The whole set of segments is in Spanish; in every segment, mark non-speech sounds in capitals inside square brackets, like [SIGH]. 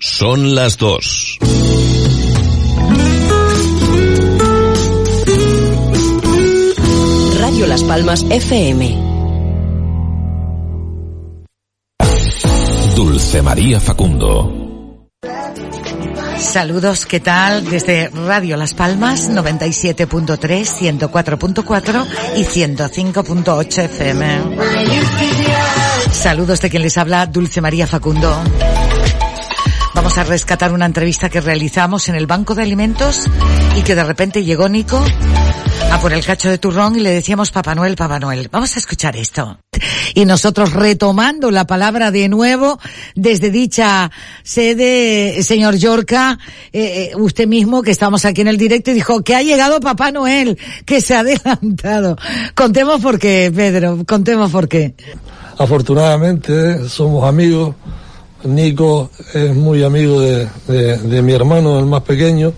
Son las dos. Radio Las Palmas FM. Dulce María Facundo. Saludos, ¿qué tal? Desde Radio Las Palmas, 97.3, 104.4 y 105.8 FM. Saludos de quien les habla, Dulce María Facundo. Vamos a rescatar una entrevista que realizamos en el Banco de Alimentos y que de repente llegó Nico a por el cacho de turrón y le decíamos Papá Noel, Papá Noel. Vamos a escuchar esto. Y nosotros retomando la palabra de nuevo desde dicha sede, señor Yorca, eh, eh, usted mismo que estamos aquí en el directo y dijo que ha llegado Papá Noel, que se ha adelantado. Contemos por qué, Pedro, contemos por qué. Afortunadamente somos amigos. Nico es muy amigo de, de, mi hermano, el más pequeño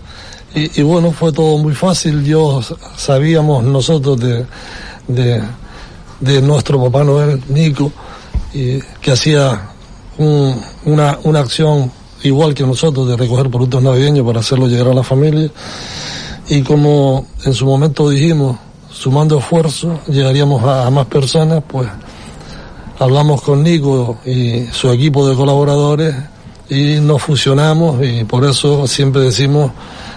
y, bueno, fue todo muy fácil. Yo sabíamos nosotros de, de, nuestro Papá Noel, Nico, y que hacía un, una, una acción igual que nosotros de recoger productos navideños para hacerlo llegar a la familia. Y como en su momento dijimos, sumando esfuerzos, llegaríamos a más personas, pues hablamos con Nico y su equipo de colaboradores y nos fusionamos y por eso siempre decimos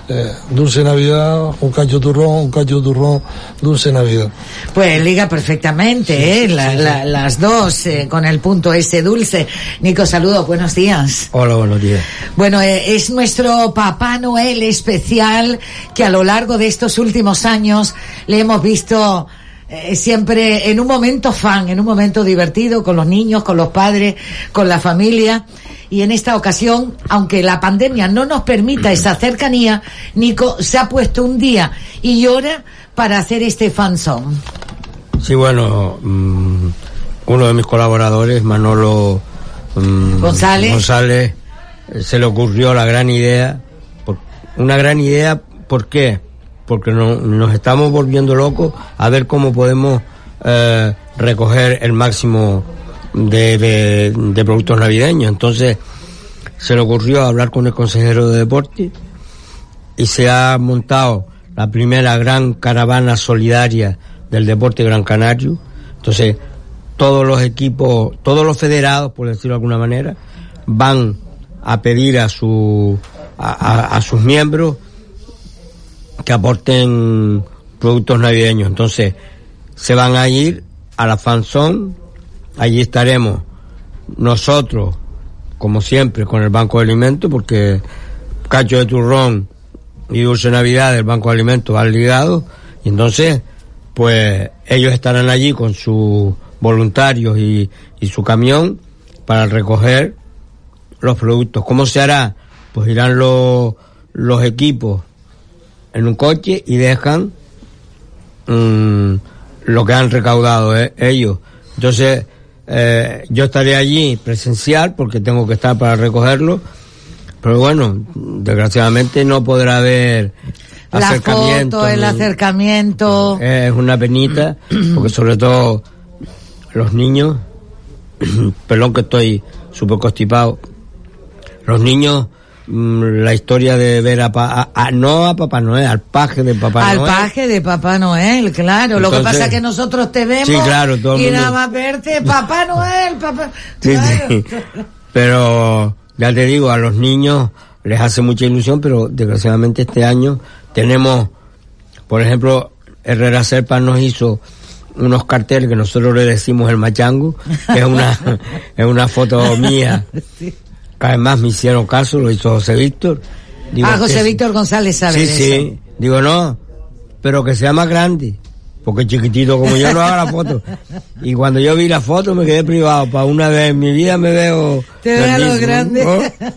eh, dulce Navidad, un cacho turrón, un cacho turrón, dulce Navidad. Pues liga perfectamente, sí, ¿eh? La, sí, sí. La, las dos, eh, con el punto ese dulce. Nico, saludo, buenos días. Hola, buenos días. Bueno, eh, es nuestro Papá Noel especial que a lo largo de estos últimos años le hemos visto eh, siempre en un momento fan, en un momento divertido con los niños, con los padres, con la familia. Y en esta ocasión, aunque la pandemia no nos permita esa cercanía, Nico se ha puesto un día y hora para hacer este fanzone. Sí, bueno, mmm, uno de mis colaboradores, Manolo mmm, González. González, se le ocurrió la gran idea. Una gran idea, ¿por qué? Porque no, nos estamos volviendo locos a ver cómo podemos eh, recoger el máximo de, de, productos navideños. Entonces se le ocurrió hablar con el consejero de deporte y se ha montado la primera gran caravana solidaria del deporte Gran Canario. Entonces todos los equipos, todos los federados, por decirlo de alguna manera, van a pedir a su a sus miembros que aporten productos navideños. Entonces se van a ir a la fanzón Allí estaremos nosotros, como siempre, con el Banco de Alimentos, porque cacho de turrón y dulce Navidad del Banco de Alimentos van ligados, y entonces, pues ellos estarán allí con sus voluntarios y, y su camión para recoger los productos. ¿Cómo se hará? Pues irán los, los equipos en un coche y dejan mmm, lo que han recaudado eh, ellos. Entonces, eh, yo estaré allí presencial porque tengo que estar para recogerlo, pero bueno, desgraciadamente no podrá haber la acercamiento. Foto, el acercamiento. Es una penita, porque sobre todo los niños, [CLEARS THROAT] perdón que estoy súper constipado, los niños la historia de ver a, a, a, no a Papá Noel, al paje de Papá al Noel. Al paje de Papá Noel, claro. Entonces, Lo que pasa es que nosotros te vemos sí, claro, todo y nada más verte Papá [LAUGHS] Noel, Papá. Sí, claro. sí. [LAUGHS] Pero ya te digo, a los niños les hace mucha ilusión, pero desgraciadamente este año tenemos, por ejemplo, Herrera Serpa nos hizo unos carteles que nosotros le decimos el machango, que es una, [LAUGHS] es una foto mía. Además me hicieron caso, lo hizo José Víctor. Digo, ah, José Víctor González sabe Sí, sí. Digo, no, pero que sea más grande. Porque chiquitito como yo no hago la foto. [LAUGHS] Y cuando yo vi la foto me quedé privado. Para una vez en mi vida me veo... Te veo lo grande. ¿no?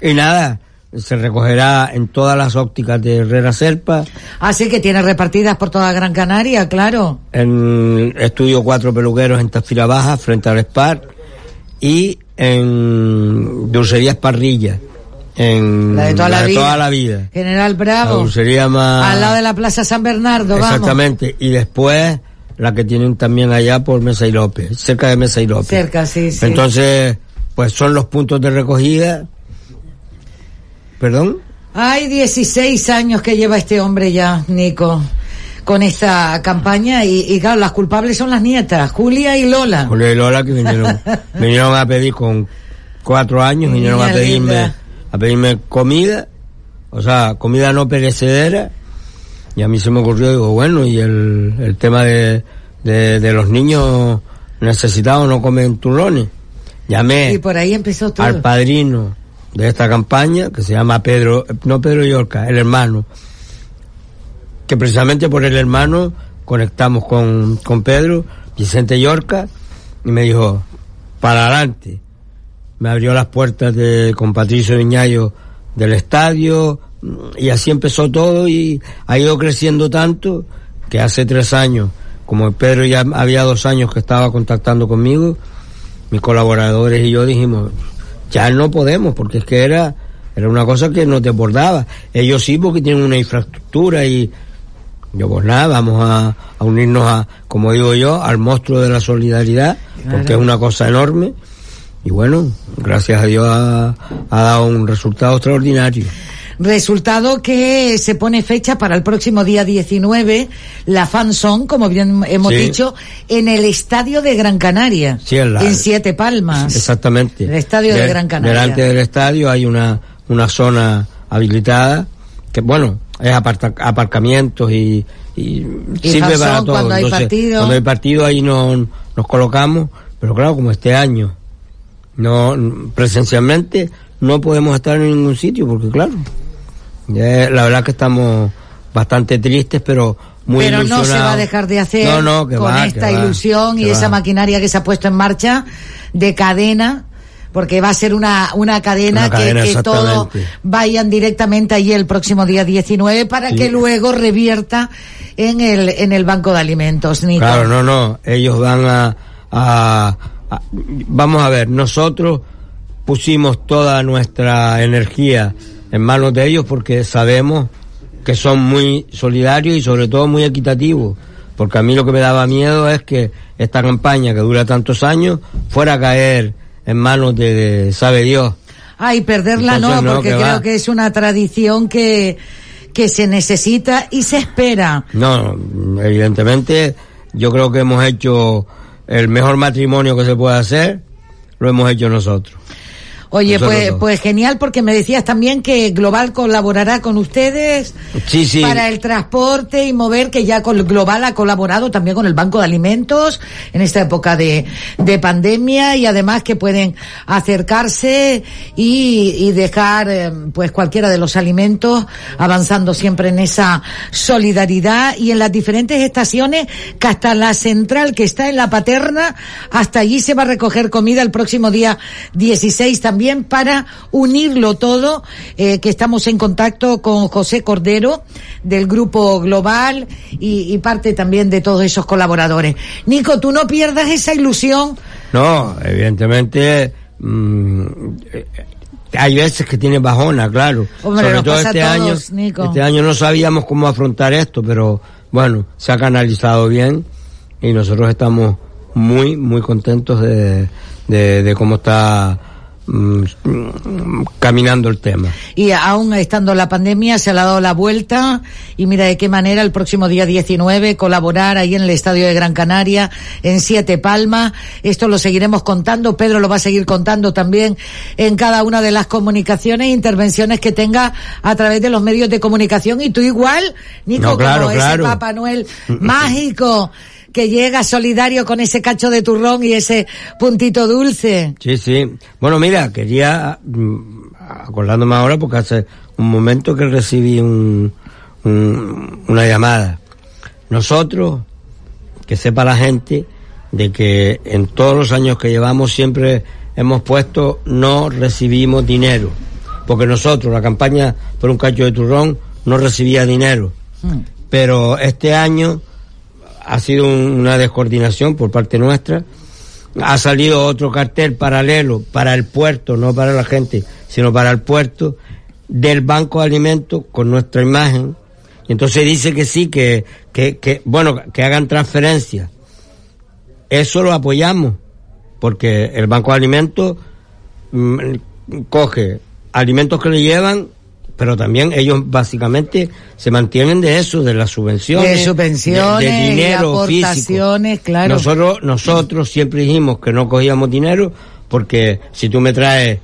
Y nada, se recogerá en todas las ópticas de Herrera Serpa. Así que tiene repartidas por toda Gran Canaria, claro. En Estudio Cuatro Peluqueros en Tafira Baja, frente al SPAR. Y en Dulcerías Parrilla. En la de toda la, de vida. Toda la vida. General Bravo. La dulcería más... Al lado de la Plaza San Bernardo, Exactamente. Vamos. Y después la que tienen también allá por Mesa y López, cerca de Mesa y López. Cerca, sí, sí. Entonces, pues son los puntos de recogida ¿Perdón? Hay 16 años que lleva este hombre ya, Nico, con esta campaña y, y claro, las culpables son las nietas, Julia y Lola. Julia y Lola que vinieron, [LAUGHS] vinieron a pedir con cuatro años, vinieron a pedirme, linda. a pedirme comida, o sea, comida no perecedera, y a mí se me ocurrió, digo, bueno, y el, el tema de, de, de los niños necesitados no comen turrones. Llamé Y por ahí empezó todo. al padrino de esta campaña, que se llama Pedro, no Pedro Yorca, el hermano, que precisamente por el hermano conectamos con, con Pedro, Vicente Yorca, y me dijo, para adelante. Me abrió las puertas de, con Patricio Viñayo del estadio, y así empezó todo, y ha ido creciendo tanto, que hace tres años, como Pedro ya había dos años que estaba contactando conmigo, mis colaboradores y yo dijimos, ya no podemos, porque es que era, era una cosa que nos desbordaba. Ellos sí, porque tienen una infraestructura y yo pues nada, vamos a, a unirnos a, como digo yo, al monstruo de la solidaridad, porque Claro. es una cosa enorme. Y bueno, gracias a Dios ha, ha dado un resultado extraordinario. Resultado que se pone fecha para el próximo día 19, la Fanzone, como bien hemos Sí. dicho, en el estadio de Gran Canaria, Sí, en la- en Siete Palmas. Exactamente. El estadio de Gran Canaria. Delante del estadio hay una, una zona habilitada que, bueno, es aparta- aparcamientos y, y, sirve razón, para todo. cuando hay partido. Cuando hay partido ahí nos, nos colocamos, pero claro, como este año, no presencialmente no podemos estar en ningún sitio porque claro, ya la verdad que estamos bastante tristes, pero muy Pero no se va a dejar de hacer No, no, que con va, esta va, ilusión y esa va. maquinaria que se ha puesto en marcha de cadena, porque va a ser una, una cadena, Una cadena, que, que todos exactamente. vayan directamente allí el próximo día 19 para Sí. que luego revierta en el, en el banco de alimentos, Nico. Claro, no, no, ellos van a, a- a- Vamos a ver, nosotros pusimos toda nuestra energía en manos de ellos porque sabemos que son muy solidarios y sobre todo muy equitativos. Porque a mí lo que me daba miedo es que esta campaña que dura tantos años fuera a caer en manos de, de sabe Dios. Ay, perderla Entonces, no, no, porque que creo va. que es una tradición que, que se necesita y se espera. No, evidentemente yo creo que hemos hecho el mejor matrimonio que se puede hacer, lo hemos hecho nosotros. Oye, pues, pues genial porque me decías también que Global colaborará con ustedes Sí, sí. para el transporte y mover, que ya con Global ha colaborado también con el Banco de Alimentos en esta época de, de pandemia y además que pueden acercarse y, y dejar eh, pues cualquiera de los alimentos avanzando siempre en esa solidaridad y en las diferentes estaciones que hasta la central que está en la paterna, hasta allí se va a recoger comida el próximo día 16 también para unirlo todo, eh, que estamos en contacto con José Cordero del Grupo Global y, y parte también de todos esos colaboradores. Nico, tú no pierdas esa ilusión. No, evidentemente mm, eh, hay veces que tiene bajona, claro. Hombre, Sobre todo este a año, todos, Nico. este año no sabíamos cómo afrontar esto, pero bueno, se ha canalizado bien y nosotros estamos muy, muy contentos de, de, de cómo está caminando el tema. Y aún estando la pandemia se le ha dado la vuelta y mira de qué manera el próximo día 19 colaborar ahí en el Estadio de Gran Canaria en Siete Palmas. Esto lo seguiremos contando, Pedro lo va a seguir contando también en cada una de las comunicaciones e intervenciones que tenga a través de los medios de comunicación y tú igual, Nico, No, claro, como ese claro. Papá Noel mágico [LAUGHS] que llega solidario con ese cacho de turrón y ese puntito dulce. Sí, sí. Bueno, mira, quería, mm, acordándome ahora, porque hace un momento que recibí un, un- una llamada. Nosotros, que sepa la gente, de que en todos los años que llevamos siempre hemos puesto no recibimos dinero. Porque nosotros, la campaña por un cacho de turrón, no recibía dinero. Mm. Pero este año ha sido un- una descoordinación por parte nuestra. Ha salido otro cartel paralelo para el puerto, no para la gente, sino para el puerto, del Banco de Alimentos con nuestra imagen. Entonces dice que sí, que, que, que, bueno, que hagan transferencias. Eso lo apoyamos, porque el Banco de Alimentos mm, coge alimentos que le llevan pero también ellos básicamente se mantienen de eso, de las subvenciones, De subvenciones, de, de dinero de aportaciones, físico. claro. Nosotros, nosotros siempre dijimos que no cogíamos dinero porque si tú me traes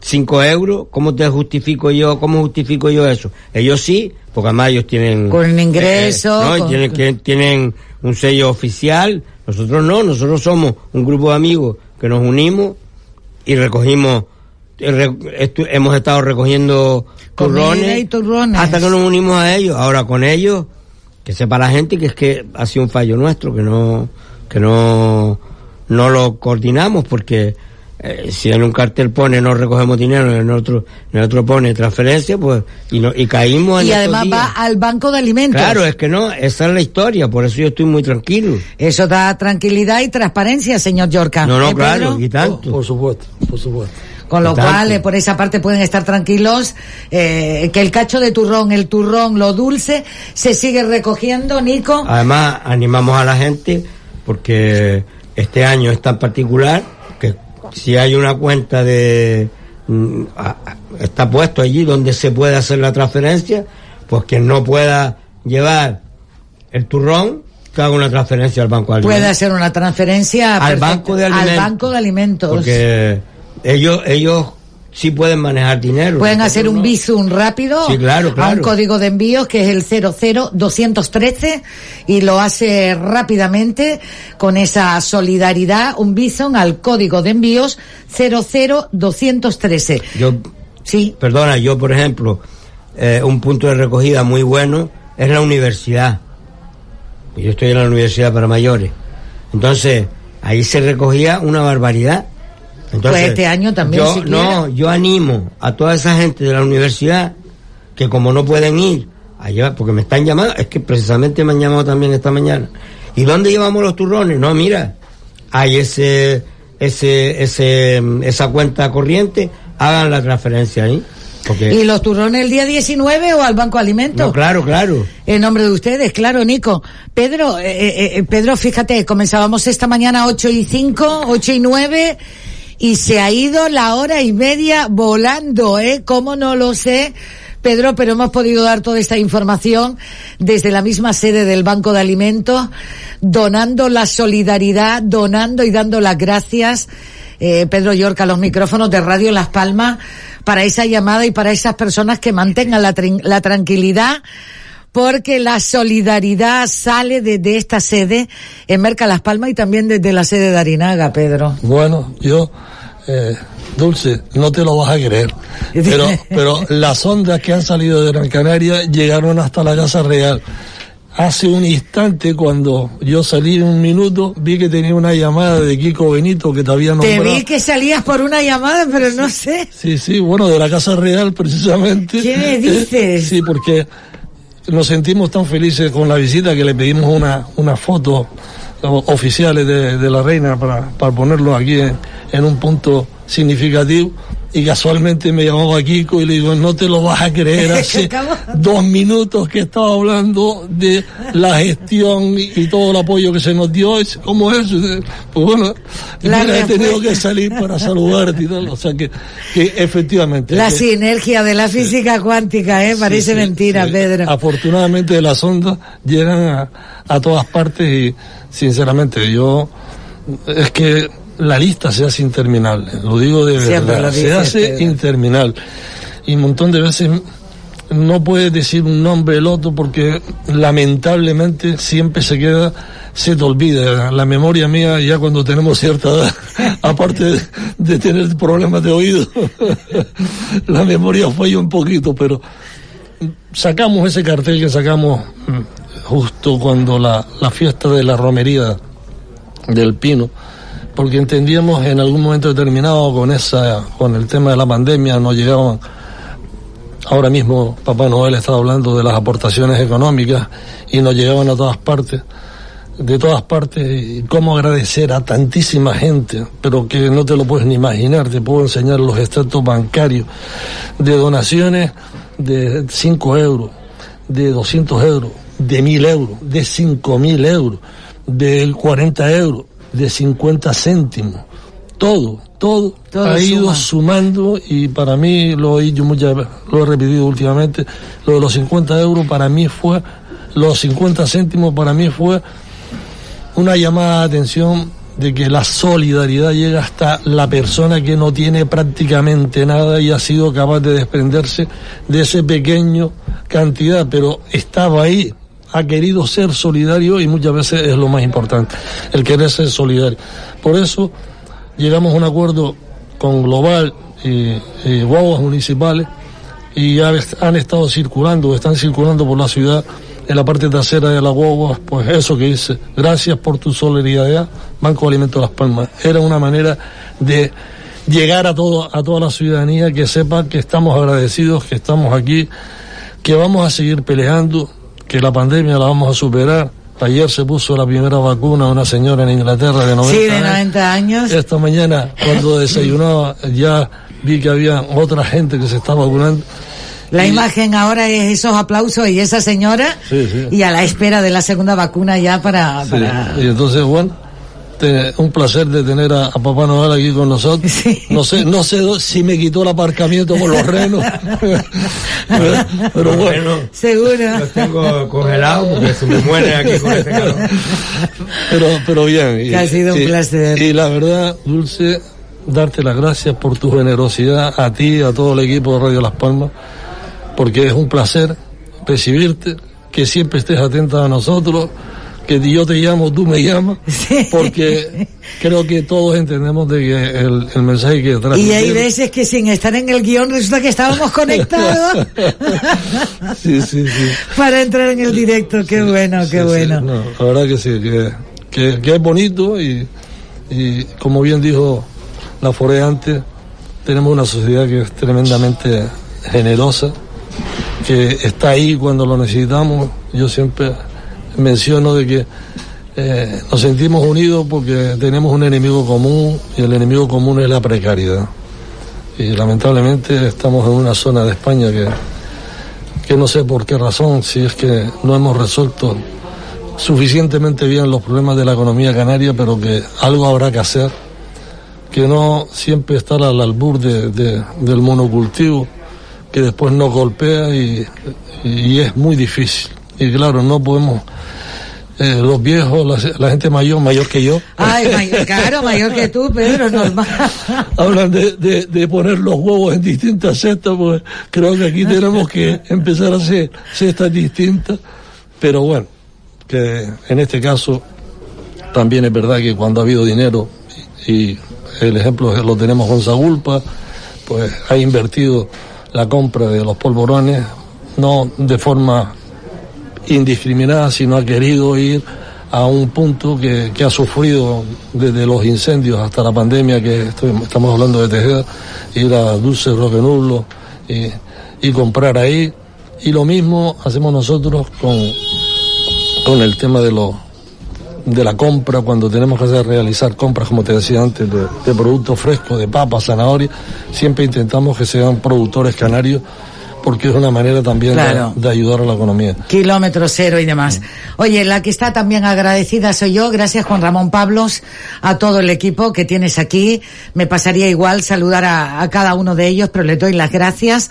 5 euros, ¿cómo te justifico yo? ¿Cómo justifico yo eso? Ellos sí, porque además ellos tienen... Con ingreso, eh, ¿no? Y con- tienen, que- tienen un sello oficial. Nosotros no, nosotros somos un grupo de amigos que nos unimos y recogimos... hemos estado recogiendo turrones, y turrones. hasta que nos unimos a ellos. Ahora con ellos, que sepa la gente que es que ha sido un fallo nuestro, que no, que no, no lo coordinamos porque eh, si en un cartel pone no recogemos dinero, en el otro, en el otro pone transferencia, pues, y, no, y caímos en Y además días. va al banco de alimentos. Claro, es que no, esa es la historia, por eso yo estoy muy tranquilo. Eso da tranquilidad y transparencia, señor Yorca. No, no, ¿Eh, claro, Pedro? y tanto. Por supuesto, por supuesto. Con lo cual, eh, por esa parte pueden estar tranquilos, eh, que el cacho de turrón, el turrón, lo dulce, se sigue recogiendo, Nico. Además, animamos a la gente porque este año es tan particular que si hay una cuenta de... mm, está puesto allí donde se puede hacer la transferencia, pues quien no pueda llevar el turrón, que haga una transferencia al Banco de Puede Alimentos. hacer una transferencia Al perfecta- Banco de Alimentos. Al banco de alimentos. Porque ellos, ellos sí pueden manejar dinero. Pueden hacer un visum rápido Sí, claro, a un claro. código de envíos que es el 00213 y lo hace rápidamente con esa solidaridad, un visum al código de envíos 00213. Yo Sí, Perdona, yo por ejemplo, eh, un punto de recogida muy bueno es la universidad. Yo estoy en la universidad para mayores. Entonces, ahí se recogía una barbaridad. Entonces, Pues este año también, Yo, si no, yo animo a toda esa gente de la universidad que como no pueden ir a llevar, porque me están llamando, es que precisamente me han llamado también esta mañana. ¿Y dónde llevamos los turrones? No, mira, hay ese, ese, ese, esa cuenta corriente, hagan la transferencia ahí. Porque, ¿Y los turrones el día 19 o al Banco de Alimentos? no, claro, claro. En nombre de ustedes, claro, Nico. Pedro, eh, eh, eh, Pedro, fíjate, comenzábamos esta mañana 8 y 5, 8 y 9, y se ha ido la hora y media volando, ¿eh? ¿Cómo no lo sé? Pedro, pero hemos podido dar toda esta información desde la misma sede del Banco de Alimentos, donando la solidaridad, donando y dando las gracias, eh, Pedro Yorca, los micrófonos de Radio Las Palmas, para esa llamada y para esas personas que mantengan la, la tranquilidad, porque la solidaridad sale desde esta sede en Merca Las Palmas y también desde la sede de Arinaga, Pedro. Bueno, yo, eh, Dulce, no te lo vas a creer. Pero, [LAUGHS] pero las ondas que han salido de Gran Canaria llegaron hasta la Casa Real. Hace un instante, cuando yo salí en un minuto, vi que tenía una llamada de Kiko Benito que te había Te nombrado. vi que salías por una llamada, pero no sé. Sí, sí, bueno, de la Casa Real precisamente. ¿Qué me [LAUGHS] dices? Sí, porque nos sentimos tan felices con la visita que le pedimos una, una foto oficiales de, de la reina para, para ponerlo aquí en, en un punto significativo. Y casualmente me llamaba Kiko y le digo, no te lo vas a creer, [LAUGHS] hace dos minutos que estaba hablando de la gestión y, y todo el apoyo que se nos dio. ¿Cómo es? Pues bueno, mira, he tenido que salir para saludarte y tal. O sea que, que efectivamente. La que- sinergia de la física cuántica, ¿eh? Parece Sí, sí, mentira, sí. Pedro. Afortunadamente las ondas llegan a, a todas partes y sinceramente yo es que la lista se hace interminable, lo digo de Siempre verdad, se hace Pedro. interminable y un montón de veces no puedes decir un nombre del otro porque lamentablemente siempre se queda se te olvida la memoria mía ya cuando tenemos cierta edad [LAUGHS] aparte de, de tener problemas de oído [LAUGHS] la memoria falla un poquito pero sacamos ese cartel que sacamos mm, justo cuando la, la fiesta de la romería del Pino, porque entendíamos en algún momento determinado con esa, con el tema de la pandemia, nos llegaban, ahora mismo Papá Noel estaba hablando de las aportaciones económicas y nos llegaban a todas partes, de todas partes, y cómo agradecer a tantísima gente, pero que no te lo puedes ni imaginar, te puedo enseñar los extractos bancarios de donaciones de 5 euros, de 200 euros, de 1000 euros, de 5000 euros, de 40 euros, de 50 céntimos. todo, todo, Todo ha ido suma. sumando y para mí, lo he dicho muchas lo he repetido últimamente, lo de los 50 euros para mí fue, los 50 céntimos para mí fue una llamada de atención de que la solidaridad llega hasta la persona que no tiene prácticamente nada y ha sido capaz de desprenderse de ese pequeño cantidad, pero estaba ahí, ha querido ser solidario y muchas veces es lo más importante, el querer ser solidario. Por eso llegamos a un acuerdo con Global y, guaguas municipales y ya han estado circulando, están circulando por la ciudad en la parte trasera de la guagua, pues eso que dice, gracias por tu solidaridad, Banco de Alimentos Las Palmas. Era una manera de llegar a todo, a toda la ciudadanía que sepa que estamos agradecidos, que estamos aquí, que vamos a seguir peleando, que la pandemia la vamos a superar. Ayer se puso la primera vacuna a una señora en Inglaterra de 90 Sí, de años. 90 años. Esta mañana, cuando [LAUGHS] desayunaba, ya vi que había otra gente que se estaba vacunando. La imagen ahora es esos aplausos y esa señora Sí, sí. y a la espera de la segunda vacuna ya para... Sí, para- Y entonces, bueno, te- un placer de tener a, a Papá Noel aquí con nosotros. Sí. No sé, no sé si me quitó el aparcamiento con los renos. [LAUGHS] pero, pero bueno, Seguro. Los tengo congelados porque se me mueren aquí con este calor. pero, pero bien. Y- ha sido un y- placer. Y la verdad, Dulce, darte las gracias por tu generosidad, a ti, a todo el equipo de Radio Las Palmas, porque es un placer recibirte, que siempre estés atenta a nosotros, que yo te llamo, tú me llamas, [LAUGHS] Sí. porque creo que todos entendemos de que el, el mensaje que Y transmitir... hay veces que sin estar en el guion resulta que estábamos conectados [LAUGHS] sí, sí, sí. para entrar en el directo. Qué bueno, qué bueno. no, la verdad que sí, que, que, que es bonito y, y como bien dijo la Foré antes, tenemos una sociedad que es tremendamente generosa, que está ahí cuando lo necesitamos. Yo siempre menciono de que eh, nos sentimos unidos porque tenemos un enemigo común y el enemigo común es la precariedad. Y lamentablemente estamos en una zona de España que, que no sé por qué razón, si es que no hemos resuelto suficientemente bien los problemas de la economía canaria, pero que algo habrá que hacer, que no siempre estar al albur de, de- del monocultivo, que después nos golpea y es muy difícil. Y claro, no podemos, eh, los viejos, la, la gente mayor, mayor que yo, Ay, [LAUGHS] mayor, claro, mayor que tú, Pedro, normal. [LAUGHS] hablan de, de, de poner los huevos en distintas cestas, pues creo que aquí tenemos que empezar a hacer cestas distintas, pero bueno, que en este caso también es verdad que cuando ha habido dinero, y, el ejemplo lo tenemos con Sagulpa, pues ha invertido la compra de los polvorones, no de forma indiscriminada, sino ha querido ir a un punto que, que ha sufrido desde los incendios hasta la pandemia, que estamos hablando de Tejeda, ir a Dulce Roque Nublo y, comprar ahí. Y lo mismo hacemos nosotros con, con el tema de los de la compra, cuando tenemos que hacer, realizar compras, como te decía antes, de, de productos frescos, de papas, zanahoria, siempre intentamos que sean productores canarios, porque es una manera también de- Claro. de ayudar a la economía. Kilómetro cero y demás. Oye, la que está también agradecida soy yo. Gracias Juan Ramón Pablos, a todo el equipo que tienes aquí. Me pasaría igual saludar a, a cada uno de ellos, pero les doy las gracias.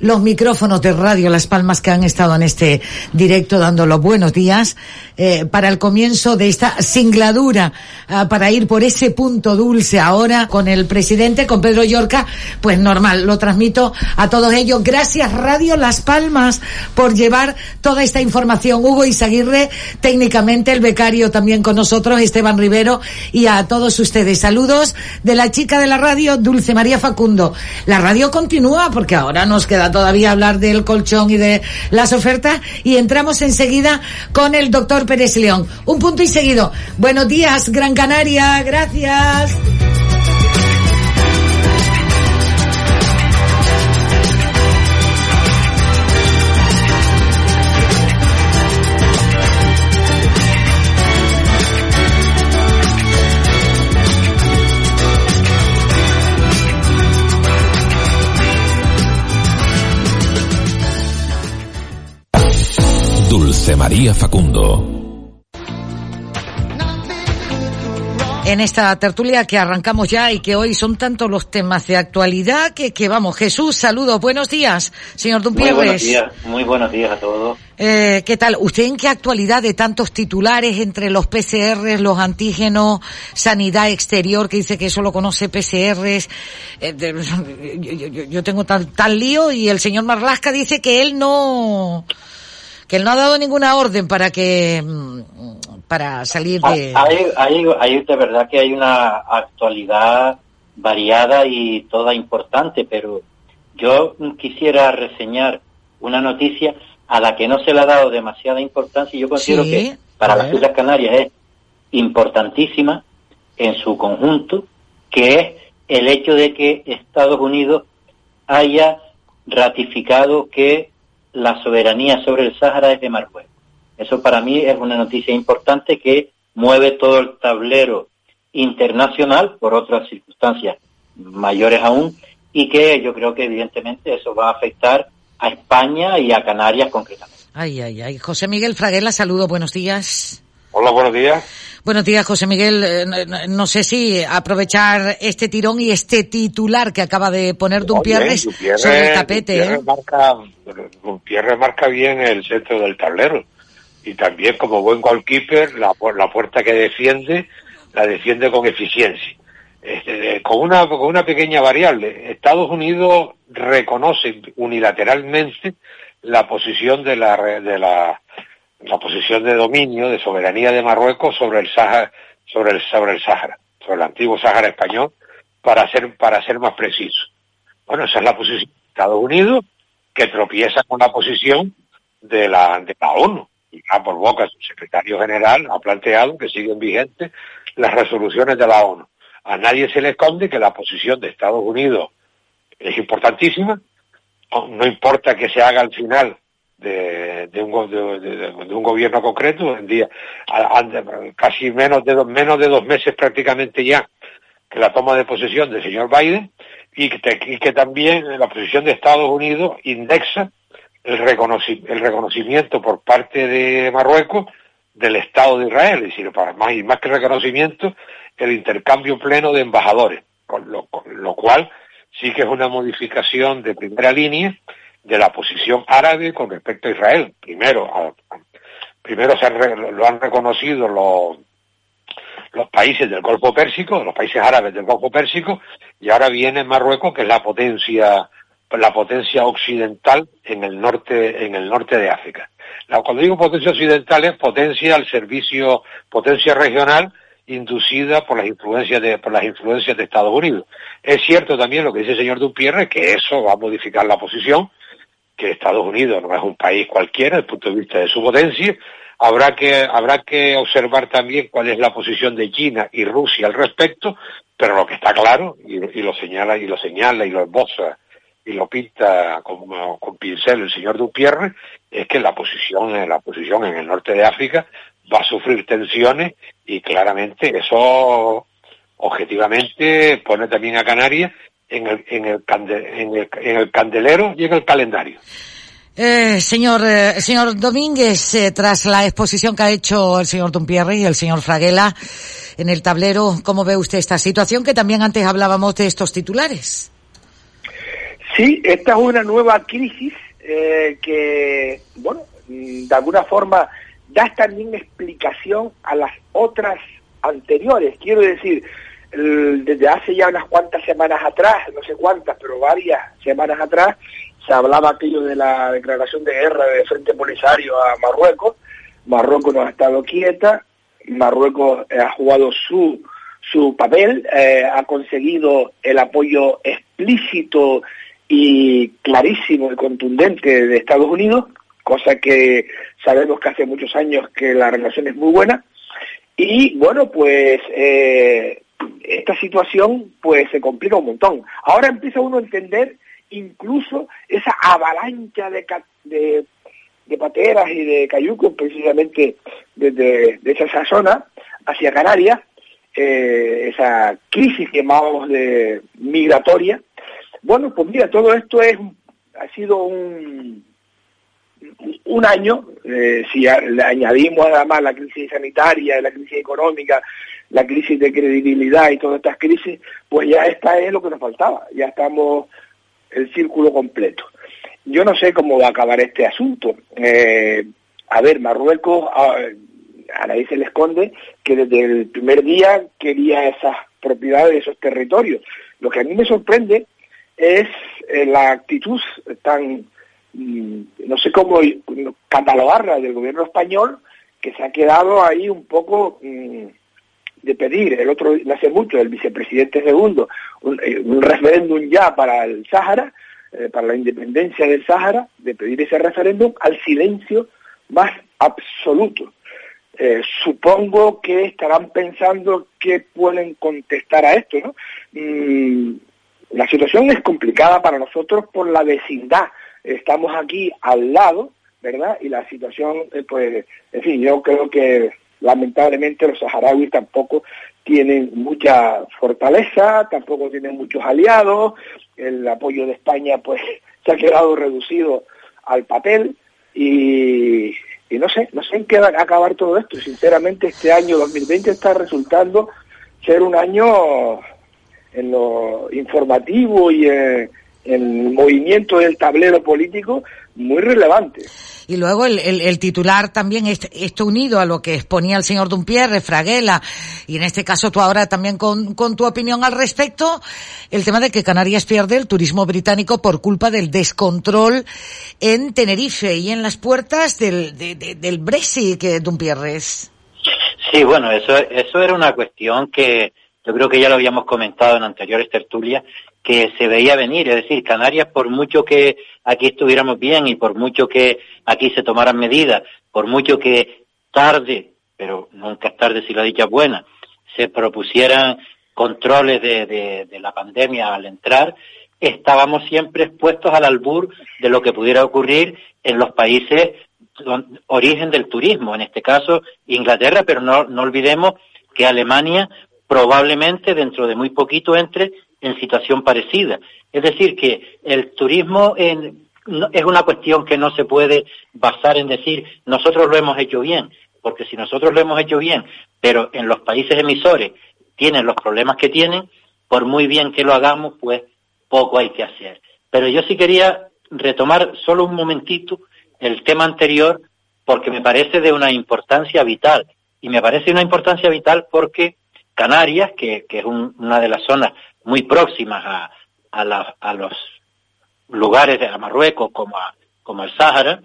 Los micrófonos de Radio Las Palmas que han estado en este directo dando los buenos días eh, para el comienzo de esta singladura ah, para ir por ese punto dulce ahora con el presidente, con Pedro Llorca, pues normal, lo transmito a todos ellos. Gracias Radio Las Palmas por llevar toda esta información. Hugo Izaguirre, técnicamente el becario también con nosotros, Esteban Rivero y a todos ustedes. Saludos de la chica de la radio, Dulce María Facundo. La radio continúa porque ahora nos queda todavía hablar del colchón y de las ofertas y entramos enseguida con el doctor Pérez León. Un punto y seguido. Buenos días, Gran Canaria. Gracias. Dulce María Facundo. en esta tertulia que arrancamos ya y que hoy son tantos los temas de actualidad que, que vamos. Jesús, saludos, buenos días, señor Dumpierres. Muy buenos días, muy buenos días a todos. Eh, ¿Qué tal? ¿Usted en qué actualidad de tantos titulares entre los PCRs, los antígenos, sanidad exterior, que dice que solo conoce PCRs? Eh, [LAUGHS] yo, yo, tengo tal, tal lío y el señor Marlasca dice que él no que él no ha dado ninguna orden para que mm, para salir de hay, hay, hay de verdad que hay una actualidad variada y toda importante pero yo quisiera reseñar una noticia a la que no se le ha dado demasiada importancia y yo considero que para las Islas Canarias es importantísima en su conjunto, que es el hecho de que Estados Unidos haya ratificado que la soberanía sobre el Sáhara es de Marruecos. Eso para mí es una noticia importante que mueve todo el tablero internacional por otras circunstancias mayores aún y que yo creo que evidentemente eso va a afectar a España y a Canarias concretamente. Ay, ay, ay. José Miguel Fraguela, saludo, buenos días. Hola, buenos días. Buenos días, José Miguel. Eh, no sé si aprovechar este tirón y este titular que acaba de poner Dumpierres sobre el tapete. Dumpierres, ¿eh? marca, Dumpierres marca bien el centro del tablero. Y también, como buen goalkeeper, la, la puerta que defiende, la defiende con eficiencia. Este, con, una, con una pequeña variable. Estados Unidos reconoce unilateralmente la posición de la, de la, la posición de dominio, de soberanía de Marruecos sobre el Sáhara, sobre el, sobre el Sáhara, sobre el antiguo Sáhara español, para ser, para ser más preciso. Bueno, esa es la posición de Estados Unidos, que tropieza con la posición de la, de la ONU. Y ya por boca su secretario general ha planteado que siguen vigentes las resoluciones de la ONU. A nadie se le esconde que la posición de Estados Unidos es importantísima. No, importa que se haga al final de, un, gobierno concreto, en día, casi menos de, dos, menos de dos meses prácticamente ya que la toma de posesión del señor Biden y que, también la posición de Estados Unidos indexa el, reconocimiento por parte de Marruecos del Estado de Israel, es decir, para más, y más que reconocimiento, el intercambio pleno de embajadores, con lo, cual sí que es una modificación de primera línea de la posición árabe con respecto a Israel. Primero, primero se lo han reconocido los, los países del Golfo Pérsico, los países árabes del Golfo Pérsico, y ahora viene Marruecos, que es la potencia, la potencia occidental en el norte, en el norte de África. cuando digo potencia occidental es potencia al servicio, potencia regional inducida por las influencias de, por las influencias de Estados Unidos. Es cierto también lo que dice el señor Dupierre, que eso va a modificar la posición, que Estados Unidos no es un país cualquiera desde el punto de vista de su potencia. Habrá que, habrá que observar también cuál es la posición de China y Rusia al respecto, pero lo que está claro, y, lo señala, y lo señala, y lo esboza, y lo pinta con pincel el señor Dupierre, es que la posición, la posición en el norte de África va a sufrir tensiones y claramente eso objetivamente pone también a Canarias en el, en el, en el, candelero y en el calendario. Eh, señor, eh, señor Domínguez, eh, tras la exposición que ha hecho el señor Dumpierre y el señor Fraguela en el tablero, ¿cómo ve usted esta situación? Que también antes hablábamos de estos titulares. Sí, esta es una nueva crisis que, bueno, de alguna forma da también explicación a las otras anteriores. Quiero decir, desde hace ya unas cuantas semanas atrás, no sé cuántas, pero varias semanas atrás, se hablaba aquello de la declaración de guerra de Frente Polisario a Marruecos. Marruecos no ha estado quieta, Marruecos ha jugado su, su papel, eh, ha conseguido el apoyo explícito y clarísimo y contundente de Estados Unidos, cosa que sabemos que hace muchos años que la relación es muy buena. Y bueno, pues eh, esta situación pues se complica un montón. Ahora empieza uno a entender incluso esa avalancha de, de, pateras y de cayucos precisamente desde de esa zona hacia Canarias, eh, esa crisis que llamábamos de migratoria. Bueno, pues mira, todo esto es ha sido un, un año, eh, si le añadimos además la crisis sanitaria, la crisis económica, la crisis de credibilidad y todas estas crisis, pues ya esta es lo que nos faltaba, ya estamos el círculo completo. Yo no sé cómo va a acabar este asunto. Eh, a ver, Marruecos, a, a, nadie se le esconde que desde el primer día quería esas propiedades, esos territorios. Lo que a mí me sorprende es eh, la actitud tan, no sé cómo catalogarla del gobierno español, que se ha quedado ahí un poco mm, de pedir, el otro, no hace mucho, el vicepresidente segundo, un, eh, referéndum ya para el Sáhara, eh, para la independencia del Sáhara, de pedir ese referéndum al silencio más absoluto. supongo que estarán pensando que pueden contestar a esto, ¿no? Mm, la situación es complicada para nosotros por la vecindad. Estamos aquí al lado, ¿verdad? Y la situación, eh, pues, en fin, yo creo que lamentablemente los saharauis tampoco tienen mucha fortaleza, tampoco tienen muchos aliados, el apoyo de España pues [LAUGHS] se ha quedado reducido al papel y, no sé, no sé en qué va a acabar todo esto. Sinceramente este año 2020 está resultando ser un año en lo informativo y en, el movimiento del tablero político muy relevante. Y luego el, el, titular también, esto unido a lo que exponía el señor Dumpierre, Fraguela, y en este caso tú ahora también con, con, tu opinión al respecto, el tema de que Canarias pierde el turismo británico por culpa del descontrol en Tenerife y en las puertas del, del Brexit, que Dumpierres. Sí, bueno, eso, eso era una cuestión que, yo creo que ya lo habíamos comentado en anteriores tertulias, que se veía venir, es decir, Canarias, por mucho que aquí estuviéramos bien y por mucho que aquí se tomaran medidas, por mucho que tarde, pero nunca es tarde si la dicha es buena, se propusieran controles de, la pandemia al entrar, estábamos siempre expuestos al albur de lo que pudiera ocurrir en los países origen del turismo, en este caso Inglaterra, pero no olvidemos que Alemania probablemente dentro de muy poquito entre en situación parecida. Es decir, que el turismo es una cuestión que no se puede basar en decir nosotros lo hemos hecho bien, porque si nosotros lo hemos hecho bien, pero en los países emisores tienen los problemas que tienen, por muy bien que lo hagamos, pues poco hay que hacer. Pero yo sí quería retomar solo un momentito el tema anterior, porque me parece de una importancia vital. Y me parece una importancia vital porque Canarias, que, es una de las zonas muy próximas a, los lugares de Marruecos como, como el Sáhara,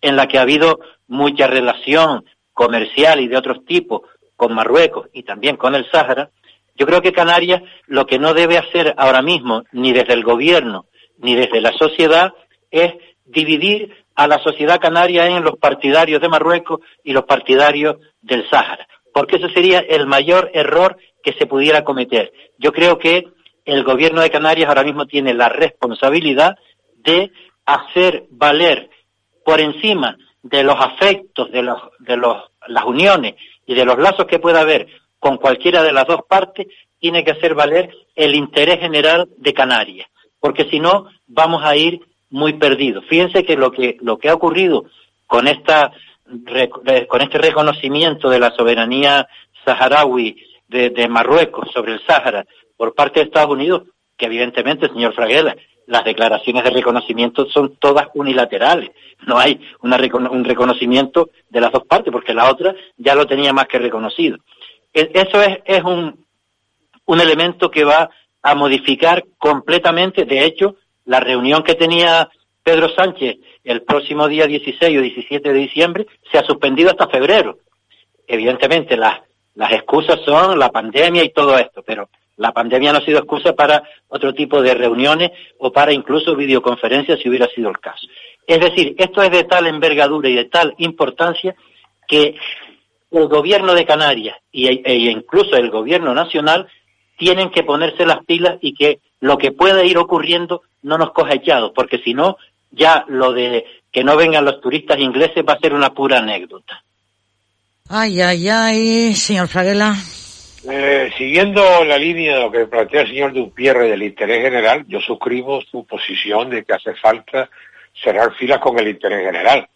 en la que ha habido mucha relación comercial y de otros tipos con Marruecos y también con el Sáhara, yo creo que Canarias lo que no debe hacer ahora mismo, ni desde el gobierno, ni desde la sociedad, es dividir a la sociedad canaria en los partidarios de Marruecos y los partidarios del Sáhara porque ese sería el mayor error que se pudiera cometer. Yo creo que el gobierno de Canarias ahora mismo tiene la responsabilidad de hacer valer por encima de los afectos, de, los, de los, las uniones y de los lazos que pueda haber con cualquiera de las dos partes, tiene que hacer valer el interés general de Canarias, porque si no vamos a ir muy perdidos. Fíjense que lo que, lo que ha ocurrido con esta con este reconocimiento de la soberanía saharaui de, Marruecos sobre el Sáhara por parte de Estados Unidos, que evidentemente, señor Fraguela, las declaraciones de reconocimiento son todas unilaterales. No hay un reconocimiento de las dos partes, porque la otra ya lo tenía más que reconocido. E, eso es, es un, un elemento que va a modificar completamente, de hecho, la reunión que tenía Pedro Sánchez el próximo día 16 o 17 de diciembre se ha suspendido hasta febrero. Evidentemente las, las excusas son la pandemia y todo esto, pero la pandemia no ha sido excusa para otro tipo de reuniones o para incluso videoconferencias si hubiera sido el caso. Es decir, esto es de tal envergadura y de tal importancia que el gobierno de Canarias e, e incluso el gobierno nacional tienen que ponerse las pilas y que lo que pueda ir ocurriendo no nos coja echados, porque si no, ya lo de que no vengan los turistas ingleses va a ser una pura anécdota. Ay, ay, ay, señor Fraguela. Eh, siguiendo la línea de lo que plantea el señor Dupierre del interés general, yo suscribo su posición de que hace falta cerrar filas con el interés general.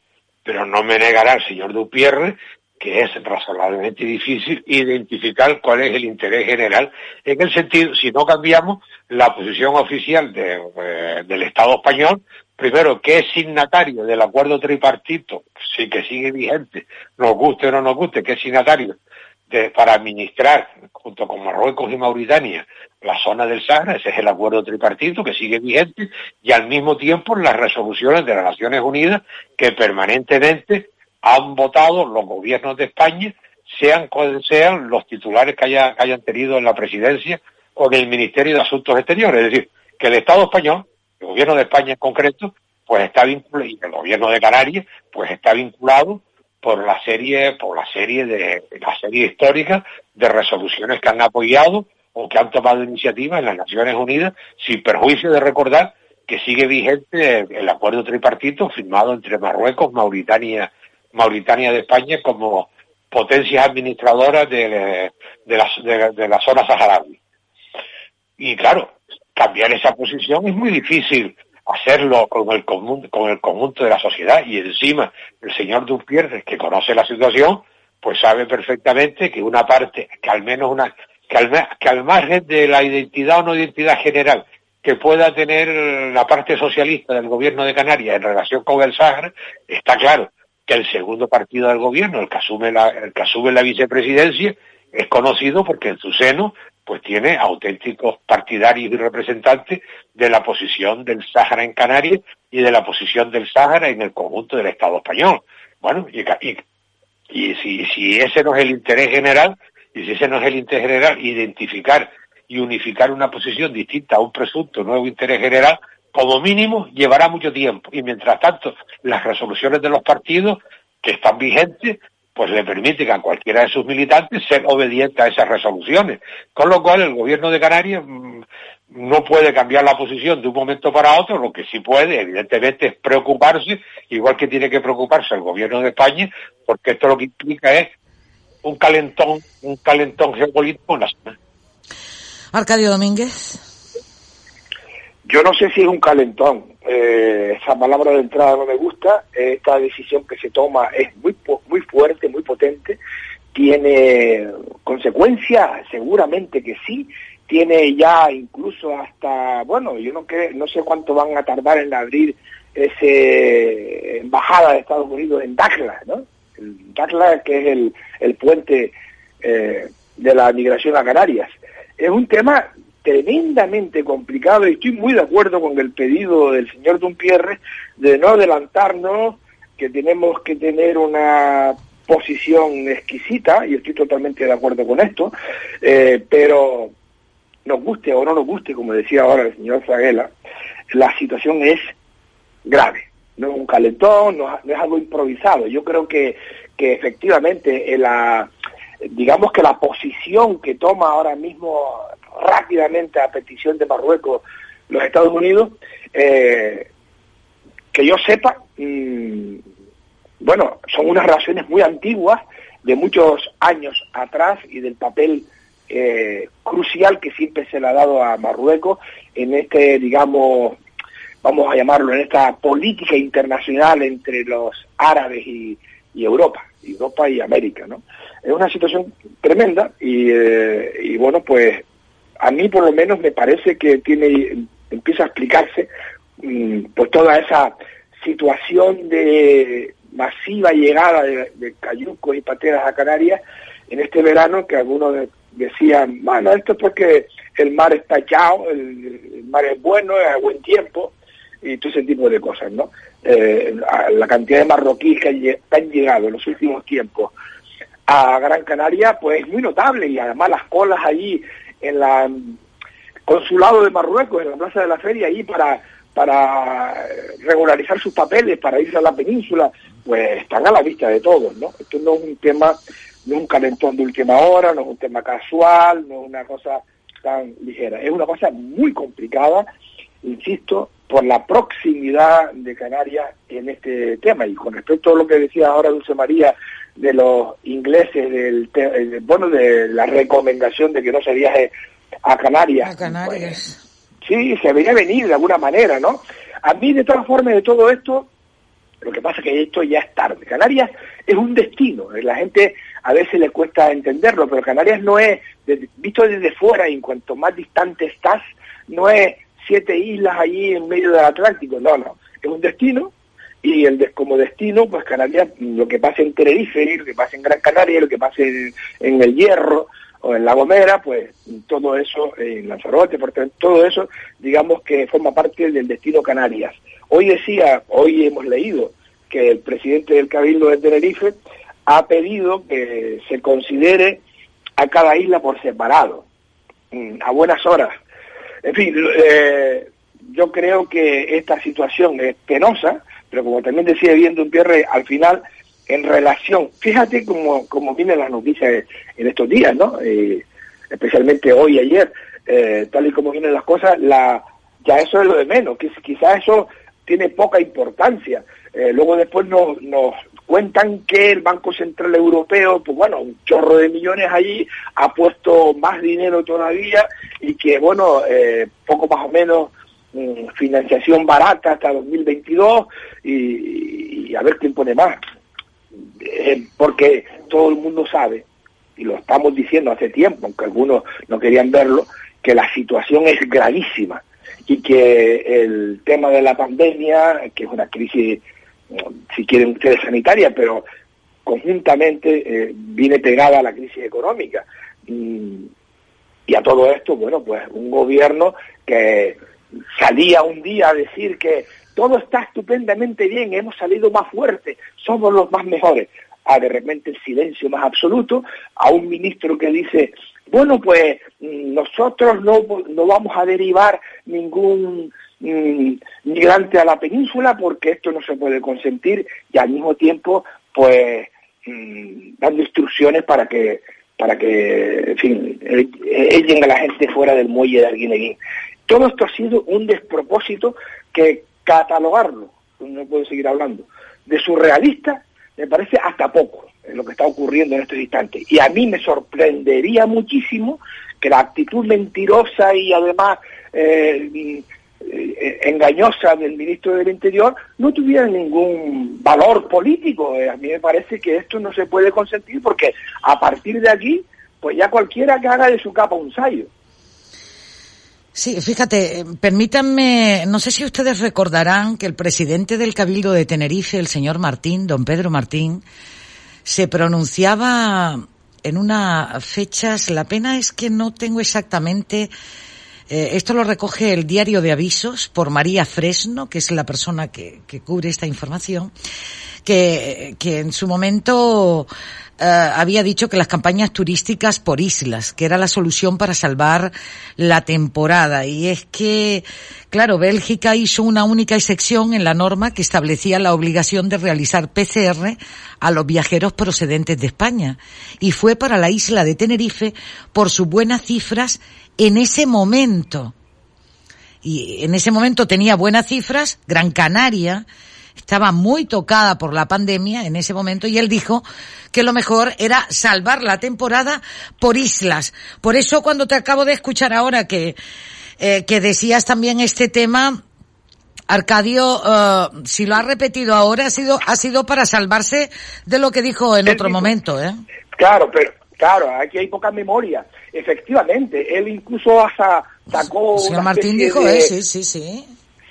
Pero no me negará el señor Dupierre que es razonablemente difícil identificar cuál es el interés general, en el sentido, si no cambiamos la posición oficial eh, del Estado español, primero, que es signatario del acuerdo tripartito, sí que sigue vigente, nos guste o no nos guste, que es signatario para administrar, junto con Marruecos y Mauritania, la zona del Sahara, ese es el acuerdo tripartito que sigue vigente, y al mismo tiempo las resoluciones de las Naciones Unidas que permanentemente han votado los gobiernos de España, sean cuales sean los titulares que, hayan tenido en la presidencia o en el Ministerio de Asuntos Exteriores. Es decir, que el Estado español, el gobierno de España en concreto, pues está vinculado, y el gobierno de Canarias, pues está vinculado por la serie, por la serie de, la serie histórica de resoluciones que han apoyado o que han tomado iniciativa en las Naciones Unidas, sin perjuicio de recordar que sigue vigente el acuerdo tripartito firmado entre Marruecos, Mauritania Mauritania de España como potencias administradoras de, de, la, de, la zona saharaui. Y claro, cambiar esa posición es muy difícil hacerlo con el, con el conjunto de la sociedad. Y encima el señor Dupierre, que conoce la situación, pues sabe perfectamente que una parte, que al menos una, que al, margen de la identidad o no identidad general que pueda tener la parte socialista del gobierno de Canarias en relación con el Sahara, está claro que el segundo partido del gobierno, el que asume el que asume la vicepresidencia, es conocido porque en su seno pues tiene auténticos partidarios y representantes de la posición del Sáhara en Canarias y de la posición del Sáhara en el conjunto del Estado español. Bueno, y, si ese no es el interés general, y si ese no es el interés general, identificar y unificar una posición distinta a un presunto nuevo interés general, como mínimo llevará mucho tiempo y mientras tanto las resoluciones de los partidos que están vigentes pues le permiten a cualquiera de sus militantes ser obediente a esas resoluciones. Con lo cual el gobierno de Canarias mm, no puede cambiar la posición de un momento para otro, lo que sí puede, evidentemente, es preocuparse, igual que tiene que preocuparse el gobierno de España, porque esto lo que implica es un calentón, un calentón geopolítico en la zona. Arcadio Domínguez. Yo no sé si es un calentón, eh, esa palabra de entrada no me gusta, esta decisión que se toma es muy, muy fuerte, muy potente, tiene consecuencias, seguramente que sí, tiene ya incluso hasta, bueno, yo no, no sé cuánto van a tardar en abrir esa embajada de Estados Unidos en Dakla, ¿no? El Dakla, que es el, el puente eh, de la migración a Canarias. Es un tema tremendamente complicado y estoy muy de acuerdo con el pedido del señor Dumpierre de no adelantarnos, que tenemos que tener una posición exquisita, y estoy totalmente de acuerdo con esto, eh, pero nos guste o no nos guste, como decía ahora el señor Zaguela, la situación es grave, no es un calentón, no, es algo improvisado. Yo creo que, que efectivamente la, digamos que la posición que toma ahora mismo rápidamente a petición de Marruecos los Estados Unidos, eh, que yo sepa, mm, bueno, son unas relaciones muy antiguas, de muchos años atrás y del papel eh, crucial que siempre se le ha dado a Marruecos en este, digamos, vamos a llamarlo, en esta política internacional entre los árabes y, Europa, Europa y América, ¿no? Es una situación tremenda y, eh, y bueno, pues a mí por lo menos me parece que tiene empieza a explicarse mm, pues toda esa situación de masiva llegada de, cayucos y pateras a Canarias en este verano que algunos decían, bueno, esto es porque el mar está echado, el, mar es bueno, es a buen tiempo, y todo ese tipo de cosas, ¿no? Eh, la cantidad de marroquíes que han llegado en los últimos tiempos a Gran Canaria, pues es muy notable, y además las colas allí en la consulado de Marruecos, en la Plaza de la Feria, ahí para, para regularizar sus papeles, para irse a la península, pues están a la vista de todos, ¿no? Esto no es un tema, no es un calentón de última hora, no es un tema casual, no es una cosa tan ligera, es una cosa muy complicada, insisto, por la proximidad de Canarias en este tema. Y con respecto a lo que decía ahora Dulce María de los ingleses, del eh, bueno, de la recomendación de que no se viaje a Canarias. A Canarias. sí, se venía venir de alguna manera, ¿no? A mí, de todas formas, de todo esto, lo que pasa es que esto ya es tarde. Canarias es un destino. La gente a veces le cuesta entenderlo, pero Canarias no es, visto desde fuera y en cuanto más distante estás, no es siete islas allí en medio del Atlántico. No, no. Es un destino y el como destino, pues Canarias, lo que pasa en Tenerife, lo que pasa en Gran Canaria, lo que pasa en, el Hierro o en La Gomera, pues todo eso, en Lanzarote, por todo eso, digamos que forma parte del destino Canarias. Hoy decía, hoy hemos leído que el presidente del Cabildo de Tenerife ha pedido que se considere a cada isla por separado, mm, a buenas horas. En fin, eh, yo creo que esta situación es penosa, pero como también decía Viendo un Pierre, al final, en relación, fíjate cómo, cómo vienen las noticias en estos días, ¿no? Eh, especialmente hoy y ayer, eh, tal y como vienen las cosas, la, ya eso es lo de menos, que quizás eso tiene poca importancia. Eh, luego después nos, nos cuentan que el Banco Central Europeo, pues bueno, un chorro de millones allí, ha puesto más dinero todavía y que, bueno, poco más o menos Mm, financiación barata hasta 2022 y, a ver quién pone más. Eh, porque todo el mundo sabe, y lo estamos diciendo hace tiempo, aunque algunos no querían verlo, que la situación es gravísima y que el tema de la pandemia, que es una crisis, si quieren ustedes, sanitaria, pero conjuntamente eh, viene pegada a la crisis económica. y a todo esto, bueno, pues un gobierno que salía un día a decir que todo está estupendamente bien, hemos salido más fuertes, somos los más mejores. A de repente el silencio más absoluto, a un ministro que dice, bueno, pues mm, nosotros no, no vamos a derivar ningún mm, migrante a la península porque esto no se puede consentir y al mismo tiempo, pues, mm, dando instrucciones para que para que, en fin, a la gente fuera del muelle de Arguineguín. Todo esto ha sido un despropósito que catalogarlo, no puedo seguir hablando, de surrealista, me parece hasta poco en lo que está ocurriendo en estos instantes. Y a mí me sorprendería muchísimo que la actitud mentirosa y además eh, eh, engañosa del ministro del Interior no tuviera ningún valor político. Eh, a mí me parece que esto no se puede consentir porque a partir de aquí, pues ya cualquiera que haga de su capa un sayo. Sí, fíjate, permítanme, no sé si ustedes recordarán que el presidente del Cabildo de Tenerife, el señor Martín, don Pedro Martín, se pronunciaba en unas fechas, la pena es que no tengo exactamente, eh, esto lo recoge el diario de avisos por María Fresno, que es la persona que, que cubre esta información, que, que en su momento eh, había dicho que las campañas turísticas por islas, que era la solución para salvar la temporada. Y es que, claro, Bélgica hizo una única excepción en la norma que establecía la obligación de realizar PCR a los viajeros procedentes de España. Y fue para la isla de Tenerife por sus buenas cifras en ese momento. Y en ese momento tenía buenas cifras, Gran Canaria, estaba muy tocada por la pandemia en ese momento y él dijo que lo mejor era salvar la temporada por islas. Por eso cuando te acabo de escuchar ahora que, eh, que decías también este tema, Arcadio, eh, si lo ha repetido ahora, ha sido, ha sido para salvarse de lo que dijo en otro momento, ¿eh? Claro, pero, claro, aquí hay poca memoria. Efectivamente, él incluso hasta sacó. señor Martín dijo, sí, sí, sí.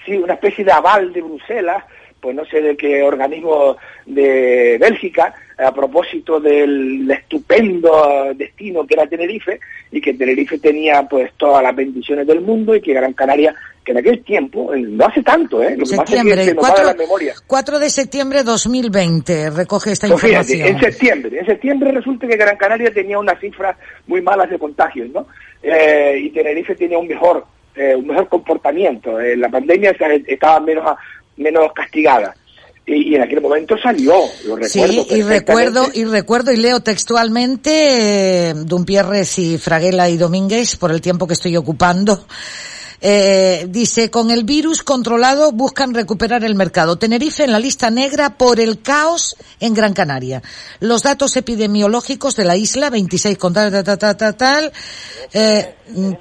Sí, una especie de aval de Bruselas pues no sé de qué organismo de Bélgica, a propósito del estupendo destino que era Tenerife, y que Tenerife tenía pues todas las bendiciones del mundo y que Gran Canaria, que en aquel tiempo, no hace tanto, ¿eh? Lo que pasa es que se 4, la memoria. 4 de septiembre de 2020 recoge esta pues información. en septiembre, en septiembre resulta que Gran Canaria tenía unas cifras muy malas de contagios, ¿no? Eh, y Tenerife tenía un mejor eh, un mejor comportamiento. Eh, la pandemia estaba menos menos castigada. Y, en aquel momento salió, lo recuerdo. Sí, y recuerdo, y recuerdo y leo textualmente, eh, Dumpierres y Fraguela y Domínguez, por el tiempo que estoy ocupando, eh, dice, con el virus controlado buscan recuperar el mercado. Tenerife en la lista negra por el caos en Gran Canaria. Los datos epidemiológicos de la isla, 26 con tal, tal, tal, tal, tal. Eh, un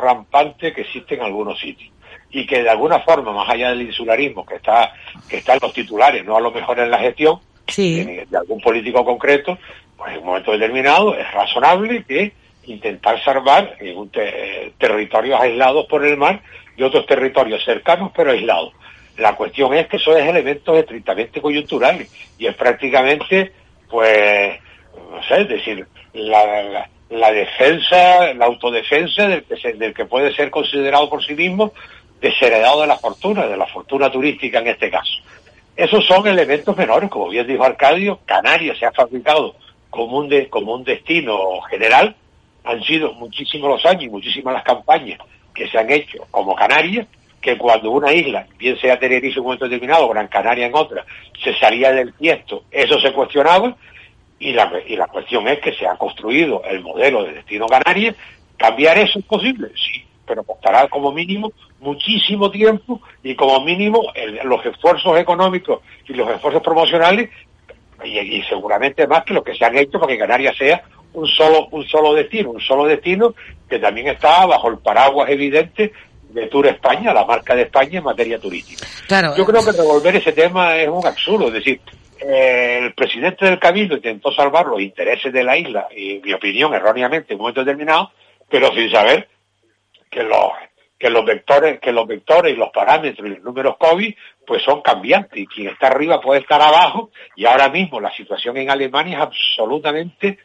rampante que existe en algunos sitios y que de alguna forma, más allá del insularismo que está, que está en los titulares, no a lo mejor en la gestión de, algún político concreto, pues en un momento determinado es razonable que intentar salvar en un territorios aislados por el mar y otros territorios cercanos pero aislados. La cuestión es que son elementos estrictamente coyunturales y es prácticamente, pues, no sé, es decir, la, la, defensa, la autodefensa del que, del que puede ser considerado por sí mismo desheredado de la fortuna, de la fortuna turística en este caso. Esos son elementos menores, como bien dijo Arcadio, Canarias se ha fabricado como un, destino general, han sido muchísimos los años y muchísimas las campañas que se han hecho como Canarias, que cuando una isla, bien sea Tenerife en un momento determinado, Gran Canaria en otra, se salía del tiesto, eso se cuestionaba, y la, y la cuestión es que se ha construido el modelo de destino Canarias, ¿cambiar eso es posible? Sí, pero costará como mínimo muchísimo tiempo y como mínimo los esfuerzos económicos y los esfuerzos promocionales y, y, seguramente más que lo que se han hecho para que Canarias sea un solo un solo destino, un solo destino que también está bajo el paraguas evidente de Tour España, la marca de España en materia turística. Claro. Yo creo que revolver ese tema es un absurdo, es decir, eh, el presidente del Cabildo intentó salvar los intereses de la isla, y en mi opinión erróneamente en un momento determinado, pero sin saber que los que los vectores, que los vectores y los parámetros y los números COVID pues son cambiantes y quien está arriba puede estar abajo y ahora mismo la situación en Alemania es absolutamente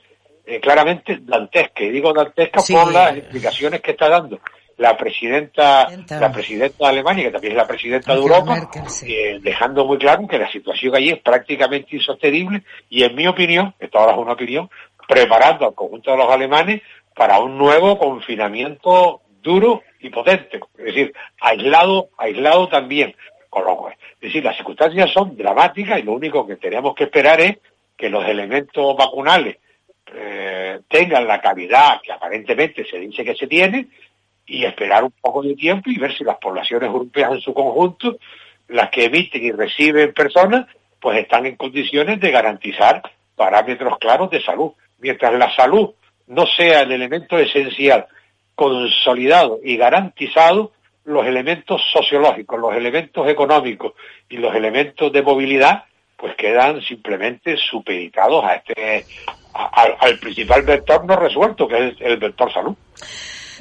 eh, claramente dantesca y digo dantesca por las explicaciones que está dando la presidenta, la presidenta de Alemania, que también es la presidenta de Europa, eh, dejando muy claro que la situación allí es prácticamente insostenible y en mi opinión, esto ahora es una opinión, preparando al conjunto de los alemanes para un nuevo confinamiento duro y potente, es decir, aislado, aislado también. Es decir, las circunstancias son dramáticas y lo único que tenemos que esperar es que los elementos vacunales eh, tengan la calidad que aparentemente se dice que se tiene y esperar un poco de tiempo y ver si las poblaciones europeas en su conjunto, las que emiten y reciben personas, pues están en condiciones de garantizar parámetros claros de salud. Mientras la salud no sea el elemento esencial, consolidado y garantizado, los elementos sociológicos, los elementos económicos y los elementos de movilidad, pues quedan simplemente supeditados a este, al principal vector no resuelto, que es el vector salud.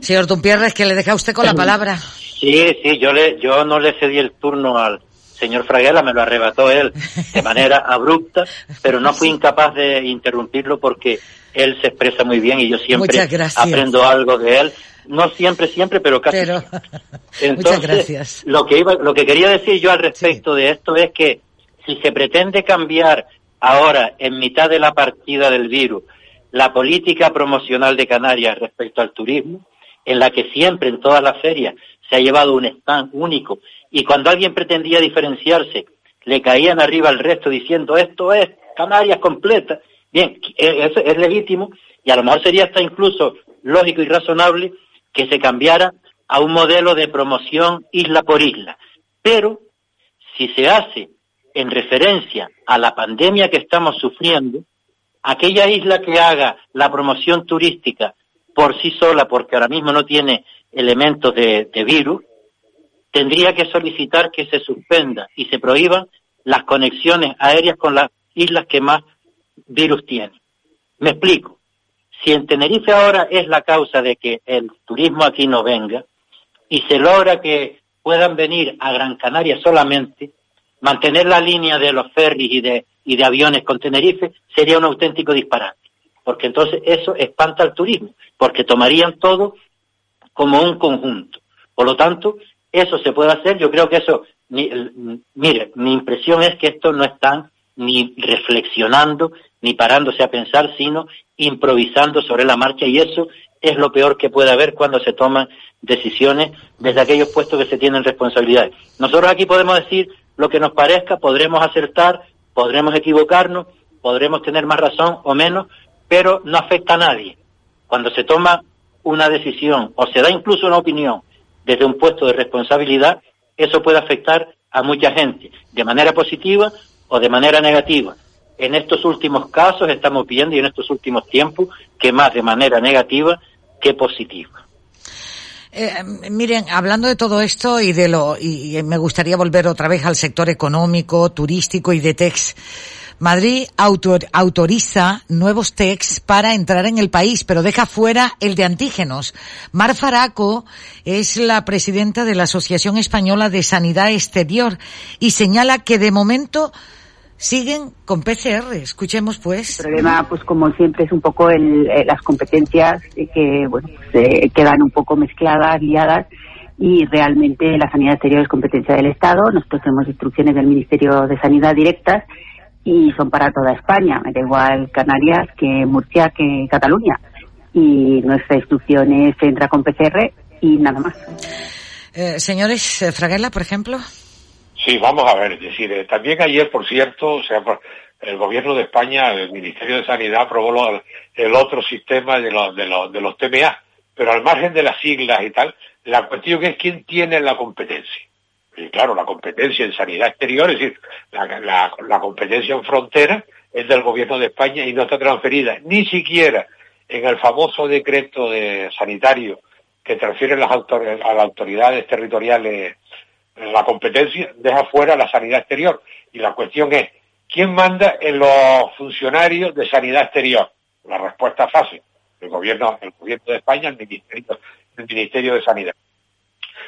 Señor Tumpierre, es que le deja usted con la palabra. Sí, sí, yo, le, yo no le cedí el turno al señor Fraguela, me lo arrebató él de manera abrupta, pero no fui [LAUGHS] incapaz de interrumpirlo porque él se expresa muy bien y yo siempre aprendo algo de él. No siempre, siempre, pero casi. [LAUGHS] Entonces, Muchas gracias. Lo que, iba, lo que quería decir yo al respecto de esto es que si se pretende cambiar ahora, en mitad de la partida del virus, la política promocional de Canarias respecto al turismo, en la que siempre en todas las ferias se ha llevado un stand único y cuando alguien pretendía diferenciarse le caían arriba al resto diciendo esto es Canarias completa. Bien, e-, eso es legítimo y a lo mejor sería hasta incluso lógico y razonable que se cambiara a un modelo de promoción isla por isla. Pero si se hace en referencia a la pandemia que estamos sufriendo, aquella isla que haga la promoción turística por sí sola, porque ahora mismo no tiene elementos de, virus, tendría que solicitar que se suspenda y se prohíban las conexiones aéreas con las islas que más virus tienen. Me explico. Si en Tenerife ahora es la causa de que el turismo aquí no venga y se logra que puedan venir a Gran Canaria solamente, mantener la línea de los ferries y de, y de aviones con Tenerife sería un auténtico disparate porque entonces eso espanta al turismo, porque tomarían todo como un conjunto. Por lo tanto, eso se puede hacer, yo creo que eso, mire, mi impresión es que esto no están ni reflexionando, ni parándose a pensar, sino improvisando sobre la marcha y eso es lo peor que puede haber cuando se toman decisiones desde aquellos puestos que se tienen responsabilidades. Nosotros aquí podemos decir lo que nos parezca, podremos acertar, podremos equivocarnos, podremos tener más razón o menos, pero no afecta a nadie. Cuando se toma una decisión o se da incluso una opinión desde un puesto de responsabilidad, eso puede afectar a mucha gente, de manera positiva o de manera negativa. En estos últimos casos estamos viendo y en estos últimos tiempos que más de manera negativa que positiva. Eh, miren, hablando de todo esto y de lo, y, me gustaría volver otra vez al sector económico, turístico y de TEX. Madrid autoriza nuevos TECs para entrar en el país, pero deja fuera el de antígenos. Mar Faraco es la presidenta de la Asociación Española de Sanidad Exterior y señala que de momento siguen con PCR. Escuchemos pues. El problema, pues como siempre, es un poco el, eh, las competencias que bueno, se quedan un poco mezcladas, liadas y realmente la sanidad exterior es competencia del Estado. Nosotros tenemos instrucciones del Ministerio de Sanidad directas y son para toda España, me da igual Canarias que Murcia que Cataluña. Y nuestra instrucción es entra con PCR y nada más. Eh, señores, eh, Fraguela, por ejemplo. Sí, vamos a ver, es decir, eh, también ayer, por cierto, o sea, el gobierno de España, el Ministerio de Sanidad aprobó el otro sistema de, los de, los, de los TMA, pero al margen de las siglas y tal, la cuestión es quién tiene la competencia. Y claro, la competencia en sanidad exterior, es decir, la, competencia en frontera es del gobierno de España y no está transferida ni siquiera en el famoso decreto de sanitario que transfiere las a las autoridades territoriales la competencia, deja fuera la sanidad exterior. Y la cuestión es, ¿quién manda en los funcionarios de sanidad exterior? La respuesta fácil, el gobierno, el gobierno de España, el ministerio, el ministerio de Sanidad.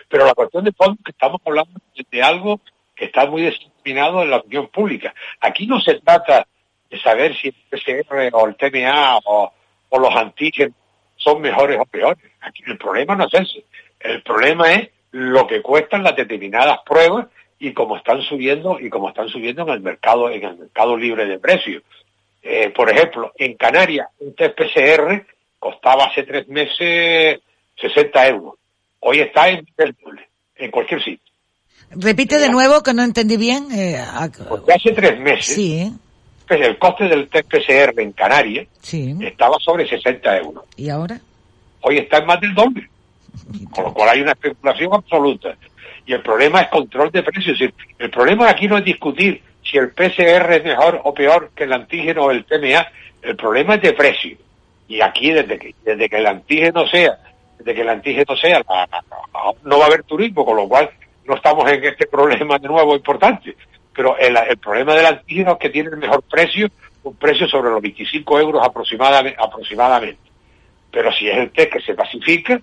Pero la cuestión de fondo es que estamos hablando de algo que está muy determinado en la opinión pública. Aquí no se trata de saber si el PCR o el TMA o, los antígenos son mejores o peores. Aquí el problema no es ese. El problema es lo que cuestan las determinadas pruebas y cómo están subiendo y cómo están subiendo en el mercado en el mercado libre de precios. Eh, por ejemplo, en Canarias un test PCR costaba hace tres meses 60 euros. Hoy está en en cualquier sitio. Repite de nuevo que no entendí bien. Eh, hace tres meses, sí. pues el coste del test PCR en Canarias estaba sobre 60 euros. ¿Y ahora? Hoy está en más del doble. [LAUGHS] Con lo cual hay una especulación absoluta. Y el problema es control de precios. El problema aquí no es discutir si el PCR es mejor o peor que el antígeno o el TMA. El problema es de precio. Y aquí, desde que, desde que el antígeno sea de que el antígeno sea, no va a haber turismo, con lo cual no estamos en este problema de nuevo importante. Pero el, problema del antígeno es que tiene el mejor precio, un precio sobre los 25 euros aproximadamente. aproximadamente. Pero si es el test que se pacifica,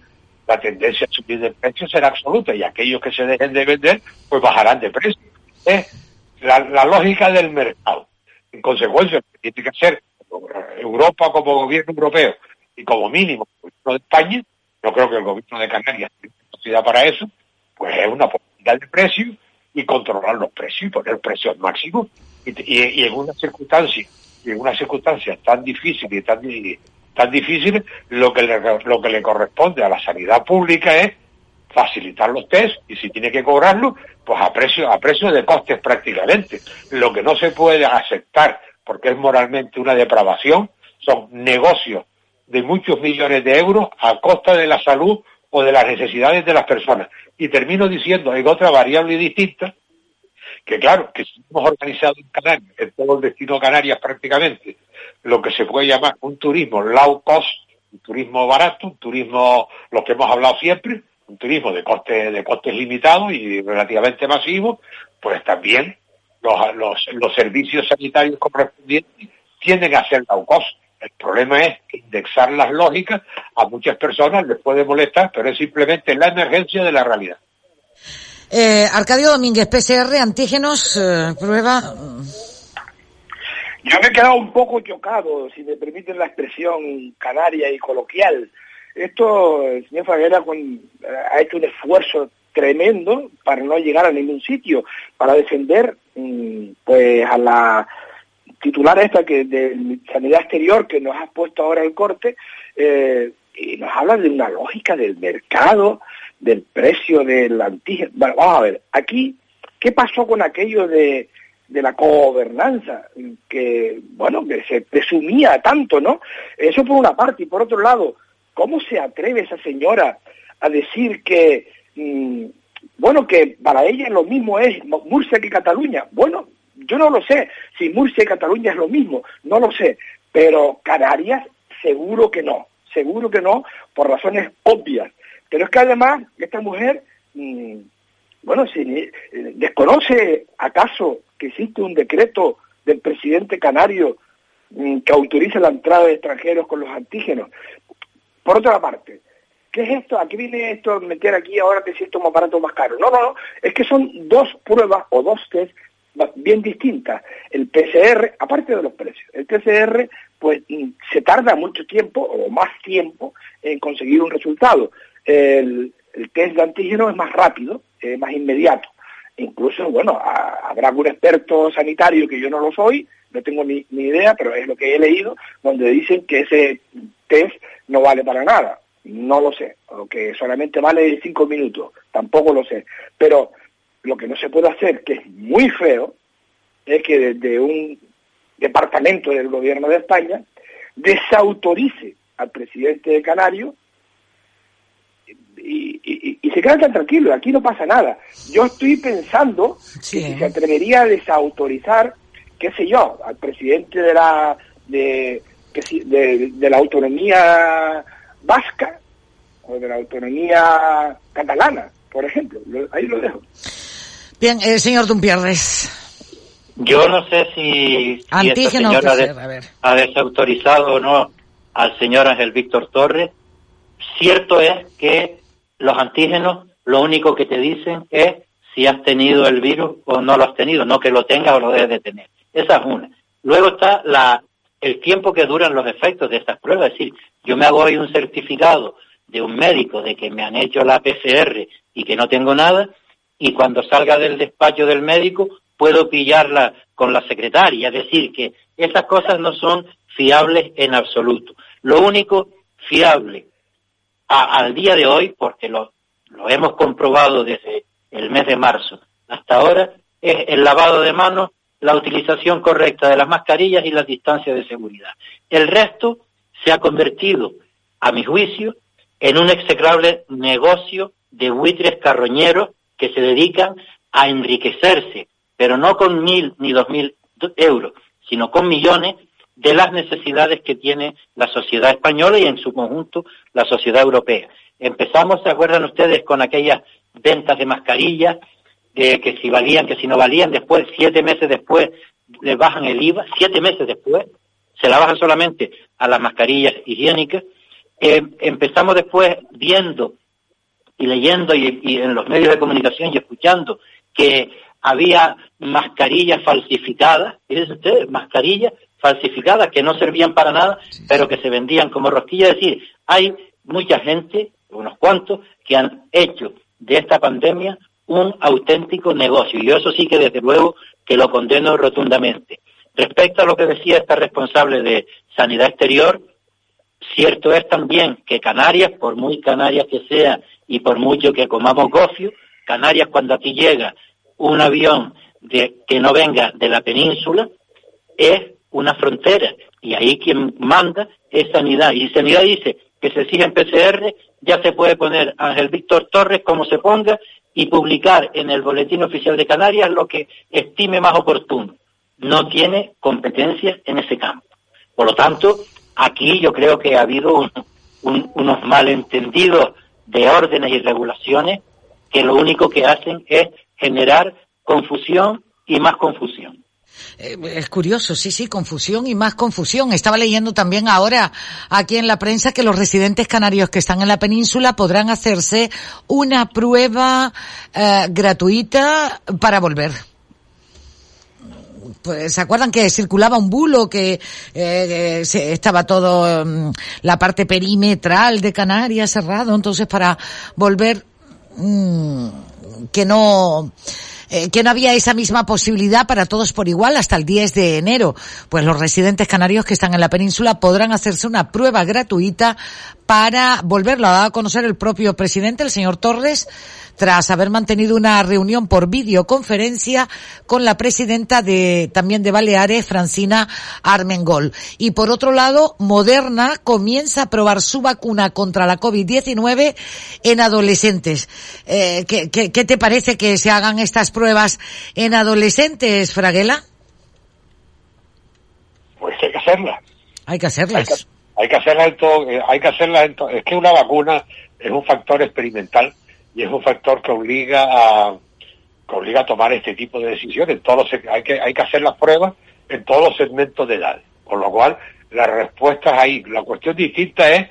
la tendencia a subir de precio será absoluta y aquellos que se dejen de vender, pues bajarán de precio. Es la, lógica del mercado. En consecuencia, tiene que ser Europa como gobierno europeo y como mínimo gobierno de España, no creo que el gobierno de Canarias tenga capacidad para eso, pues es una política de precio y controlar los precios y poner precios máximos. Y, y, en una circunstancia, y en una circunstancia tan difícil y tan, tan difícil, lo que, le, lo que le corresponde a la sanidad pública es facilitar los test y si tiene que cobrarlo, pues a precio, a precio de costes prácticamente. Lo que no se puede aceptar, porque es moralmente una depravación, son negocios de muchos millones de euros a costa de la salud o de las necesidades de las personas. Y termino diciendo, en otra variable distinta, que claro, que si hemos organizado en Canarias, en todo el destino Canarias prácticamente, lo que se puede llamar un turismo low cost, un turismo barato, un turismo, lo que hemos hablado siempre, un turismo de costes, de costes limitados y relativamente masivos, pues también los, los, los servicios sanitarios correspondientes tienden a ser low cost. El problema es que indexar las lógicas a muchas personas les puede molestar, pero es simplemente la emergencia de la realidad. Eh, Arcadio Domínguez, PCR, antígenos, eh, prueba. Yo me he quedado un poco chocado, si me permiten la expresión canaria y coloquial. Esto, el señor Faguera ha hecho un esfuerzo tremendo para no llegar a ningún sitio, para defender mm, pues a la titular esta que de sanidad exterior que nos ha puesto ahora el corte eh, y nos habla de una lógica del mercado, del precio del antígeno. Vamos a ver, aquí, ¿qué pasó con aquello de, de la gobernanza? Que, bueno, que se presumía tanto, ¿no? Eso por una parte. Y por otro lado, ¿cómo se atreve esa señora a decir que, mm, bueno, que para ella lo mismo es Murcia que Cataluña? Bueno, yo no lo sé. Si Murcia y Cataluña es lo mismo, no lo sé. Pero Canarias, seguro que no. Seguro que no, por razones obvias. Pero es que además esta mujer, mm, bueno, si, eh, desconoce acaso que existe un decreto del presidente canario mm, que autoriza la entrada de extranjeros con los antígenos. Por otra parte, ¿qué es esto? Aquí viene esto a meter aquí ahora que siento un aparato más caro. No, no, no, es que son dos pruebas o dos test bien distintas. El PCR, aparte de los precios, el PCR pues mm, se tarda mucho tiempo o más tiempo en conseguir un resultado. El, test de antígeno es más rápido, es más inmediato. Incluso, bueno, habrá algún experto sanitario que yo no lo soy, no tengo ni, ni idea, pero es lo que he leído, donde dicen que ese test no vale para nada. No lo sé, o que solamente vale cinco minutos, tampoco lo sé. Pero lo que no se puede hacer, que es muy feo, es que desde un departamento del gobierno de España desautorice al presidente de Canario y, se quedan tan tranquilos, aquí no pasa nada. Yo estoy pensando que si se atrevería a desautorizar, qué sé yo, al presidente de la de, de, de la autonomía vasca o de la autonomía catalana, por ejemplo. Ahí lo dejo. Bien, el señor Dumpierres. Yo no sé si, si esta señora ha desautorizado o no al señor Ángel Víctor Torres. Cierto es que los antígenos lo único que te dicen es si has tenido el virus o no lo has tenido, no que lo tengas o lo debes de tener. Esa es una. Luego está la, el tiempo que duran los efectos de estas pruebas. Es decir, yo me hago hoy un certificado de un médico de que me han hecho la PCR y que no tengo nada, y cuando salga del despacho del médico puedo pillarla con la secretaria. Es decir, que esas cosas no son fiables en absoluto. Lo único fiable al día de hoy, porque lo, lo hemos comprobado desde el mes de marzo hasta ahora, es el lavado de manos, la utilización correcta de las mascarillas y las distancias de seguridad. El resto se ha convertido, a mi juicio, en un execrable negocio de buitres carroñeros que se dedican a enriquecerse, pero no con mil ni dos mil euros, sino con millones de las necesidades que tiene la sociedad española y en su conjunto la sociedad europea. Empezamos, ¿se acuerdan ustedes, con aquellas ventas de mascarillas, de que si valían, que si no valían, después, siete meses después, les bajan el IVA, siete meses después, se la bajan solamente a las mascarillas higiénicas. Eh, empezamos después viendo y leyendo y, en los medios de comunicación y escuchando que había mascarillas falsificadas, fíjense ustedes, mascarillas falsificadas que no servían para nada, pero que se vendían como rosquillas. Es decir, hay mucha gente, unos cuantos, que han hecho de esta pandemia un auténtico negocio. Y yo eso sí que desde luego que lo condeno rotundamente. Respecto a lo que decía esta responsable de Sanidad Exterior, cierto es también que Canarias, por muy Canarias que sea y por mucho que comamos gofio, Canarias cuando aquí llega un avión que no venga de la península es una frontera y ahí quien manda es sanidad y sanidad dice que se sigue en PCR ya se puede poner Ángel Víctor Torres como se ponga y publicar en el boletín oficial de Canarias lo que estime más oportuno. No tiene competencia en ese campo. Por lo tanto, aquí yo creo que ha habido unos malentendidos de órdenes y regulaciones que lo único que hacen es generar confusión y más confusión. Eh, es curioso, sí, sí, confusión y más confusión. Estaba leyendo también ahora aquí en la prensa que los residentes canarios que están en la península podrán hacerse una prueba eh, gratuita para volver. Pues, ¿se acuerdan que circulaba un bulo que eh, estaba todo mm, la parte perimetral de Canarias cerrado, entonces para volver mm, que no eh, que no había esa misma posibilidad para todos por igual hasta el 10 de enero. Pues los residentes canarios que están en la península podrán hacerse una prueba gratuita para volverlo a conocer el propio presidente, el señor Torres, tras haber mantenido una reunión por videoconferencia con la presidenta de también de Baleares, Francina Armengol. Y por otro lado, Moderna comienza a probar su vacuna contra la COVID-19 en adolescentes. Eh, ¿qué, qué, qué te parece que se hagan estas pruebas en adolescentes, Fraguela? Pues hay que hacerlas. Hay que hacerlas. Hay que, hacerlas en todo, eh, hay que hacerlas en todo. Es que una vacuna es un factor experimental y es un factor que obliga a que obliga a tomar este tipo de decisiones. Todos hay que hay que hacer las pruebas en todos los segmentos de edad. Con lo cual, la respuesta es ahí. La cuestión distinta es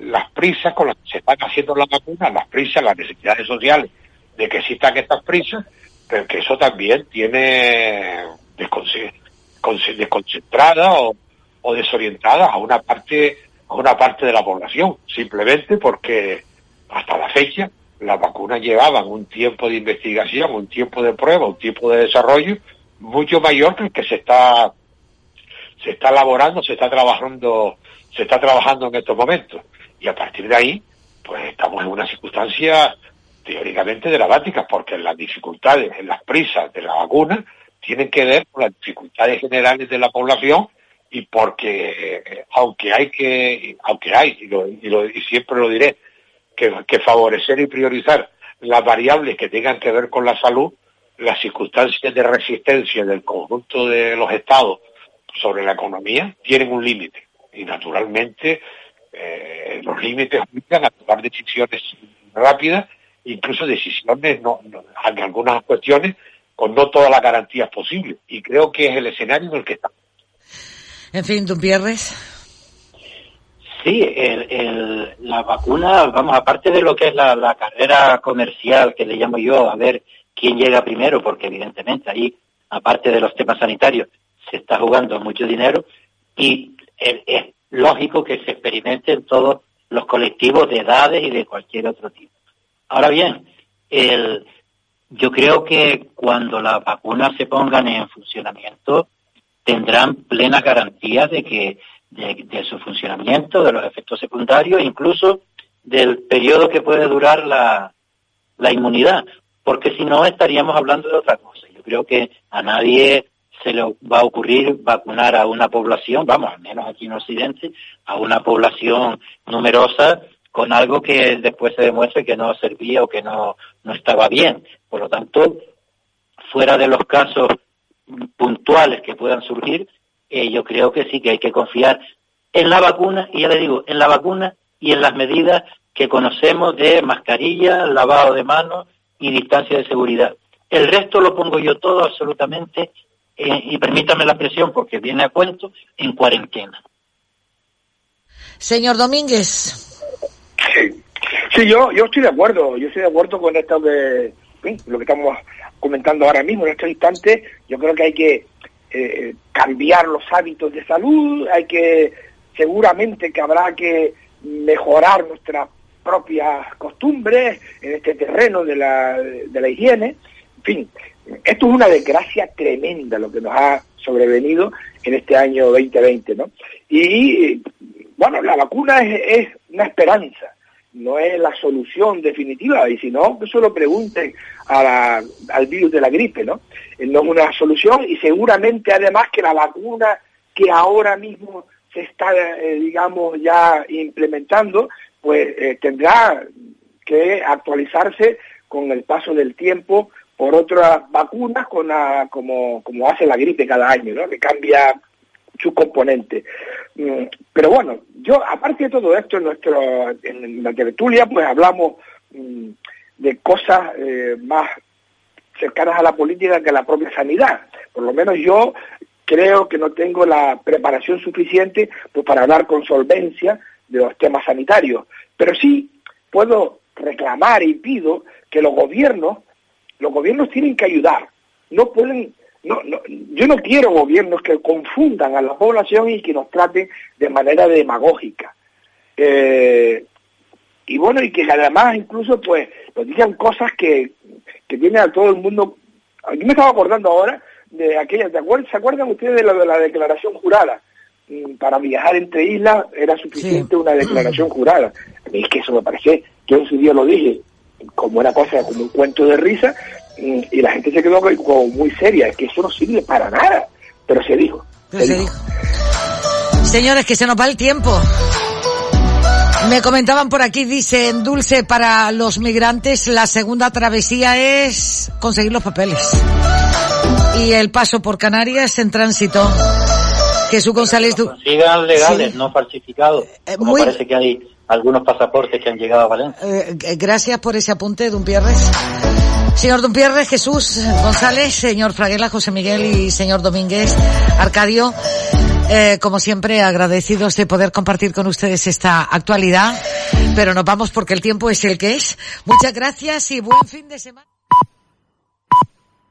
las prisas con las que se están haciendo las vacunas, las prisas, las necesidades sociales de que existan estas prisas, pero que eso también tiene desconcentrada o, o desorientada a una parte a una parte de la población, simplemente porque hasta la fecha las vacunas llevaban un tiempo de investigación, un tiempo de prueba, un tiempo de desarrollo mucho mayor que el que se está se está elaborando, se está trabajando, se está trabajando en estos momentos. Y a partir de ahí, pues estamos en una circunstancia teóricamente dramática, porque las dificultades, en las prisas de la vacuna, tienen que ver con las dificultades generales de la población y porque eh, aunque hay que, aunque hay, y, siempre lo diré, que, favorecer y priorizar las variables que tengan que ver con la salud, las circunstancias de resistencia del conjunto de los estados sobre la economía tienen un límite y naturalmente eh, los límites obligan a tomar decisiones rápidas, incluso decisiones no, en algunas cuestiones con no todas las garantías posibles y creo que es el escenario en el que estamos. En fin, ¿tú pierdes? Sí, el, la vacuna, vamos, aparte de lo que es la, carrera comercial que le llamo yo, a ver quién llega primero, porque evidentemente ahí, aparte de los temas sanitarios, se está jugando mucho dinero y es, lógico que se experimente en todos los colectivos de edades y de cualquier otro tipo. Ahora bien, el, yo creo que cuando las vacunas se pongan en funcionamiento tendrán plena garantía de que de, su funcionamiento, de los efectos secundarios, incluso del periodo que puede durar la, la inmunidad, porque si no estaríamos hablando de otra cosa. Yo creo que a nadie se le va a ocurrir vacunar a una población, vamos, al menos aquí en Occidente, a una población numerosa con algo que después se demuestre que no servía o que no, no estaba bien. Por lo tanto, fuera de los casos puntuales que puedan surgir, eh, yo creo que sí que hay que confiar en la vacuna, y ya le digo, en la vacuna y en las medidas que conocemos de mascarilla, lavado de manos y distancia de seguridad. El resto lo pongo yo todo absolutamente eh, y permítame la expresión porque viene a cuento, en cuarentena. Señor Domínguez. Sí, yo, yo estoy de acuerdo, yo estoy de acuerdo con esto de lo que estamos comentando ahora mismo en este instante. Yo creo que hay que eh, cambiar los hábitos de salud, hay que, seguramente que habrá que mejorar nuestras propias costumbres en este terreno de la, de la higiene. En fin, esto es una desgracia tremenda lo que nos ha sobrevenido en este año 2020, ¿no? Y, bueno, la vacuna es, una esperanza, no es la solución definitiva, y si no, que eso lo pregunten al virus de la gripe, ¿no? Eh, no es una solución y seguramente además que la vacuna que ahora mismo se está, eh, digamos, ya implementando, pues eh, tendrá que actualizarse con el paso del tiempo por otras vacunas con como, como hace la gripe cada año, ¿no? que cambia su componente. Mm, pero bueno, yo, aparte de todo esto, en, nuestro, en la tertulia, pues hablamos mm, de cosas eh, más cercanas a la política que a la propia sanidad. Por lo menos yo creo que no tengo la preparación suficiente pues, para hablar con solvencia de los temas sanitarios. Pero sí puedo reclamar y pido que los gobiernos los gobiernos tienen que ayudar. No pueden, no, no, yo no quiero gobiernos que confundan a la población y que nos traten de manera demagógica. Eh, y bueno, y que además incluso pues nos digan cosas que, que tienen a todo el mundo. Yo me estaba acordando ahora de aquella, ¿se acuerdan ustedes de la, de la declaración jurada? Mm, para viajar entre islas era suficiente una declaración [CLEARS THROAT] jurada. A mí es que eso me parece, yo en su día lo dije, como una cosa, como un cuento de risa, y la gente se quedó como muy seria, que eso no sirve para nada, pero se dijo. Señores, que se nos va el tiempo. Me comentaban por aquí, dicen Dulce, para los migrantes la segunda travesía es conseguir los papeles. Y el paso por Canarias en tránsito. Jesús González. Sigan legales, no falsificados. Eh, como parece que hay algunos pasaportes que han llegado a Valencia. Eh, gracias por ese apunte, Dumpierres. Señor Dumpierres, Jesús González, señor Fraguela, José Miguel y señor Domínguez, Arcadio, eh, como siempre agradecidos de poder compartir con ustedes esta actualidad, pero nos vamos porque el tiempo es el que es. Muchas gracias y buen fin de semana.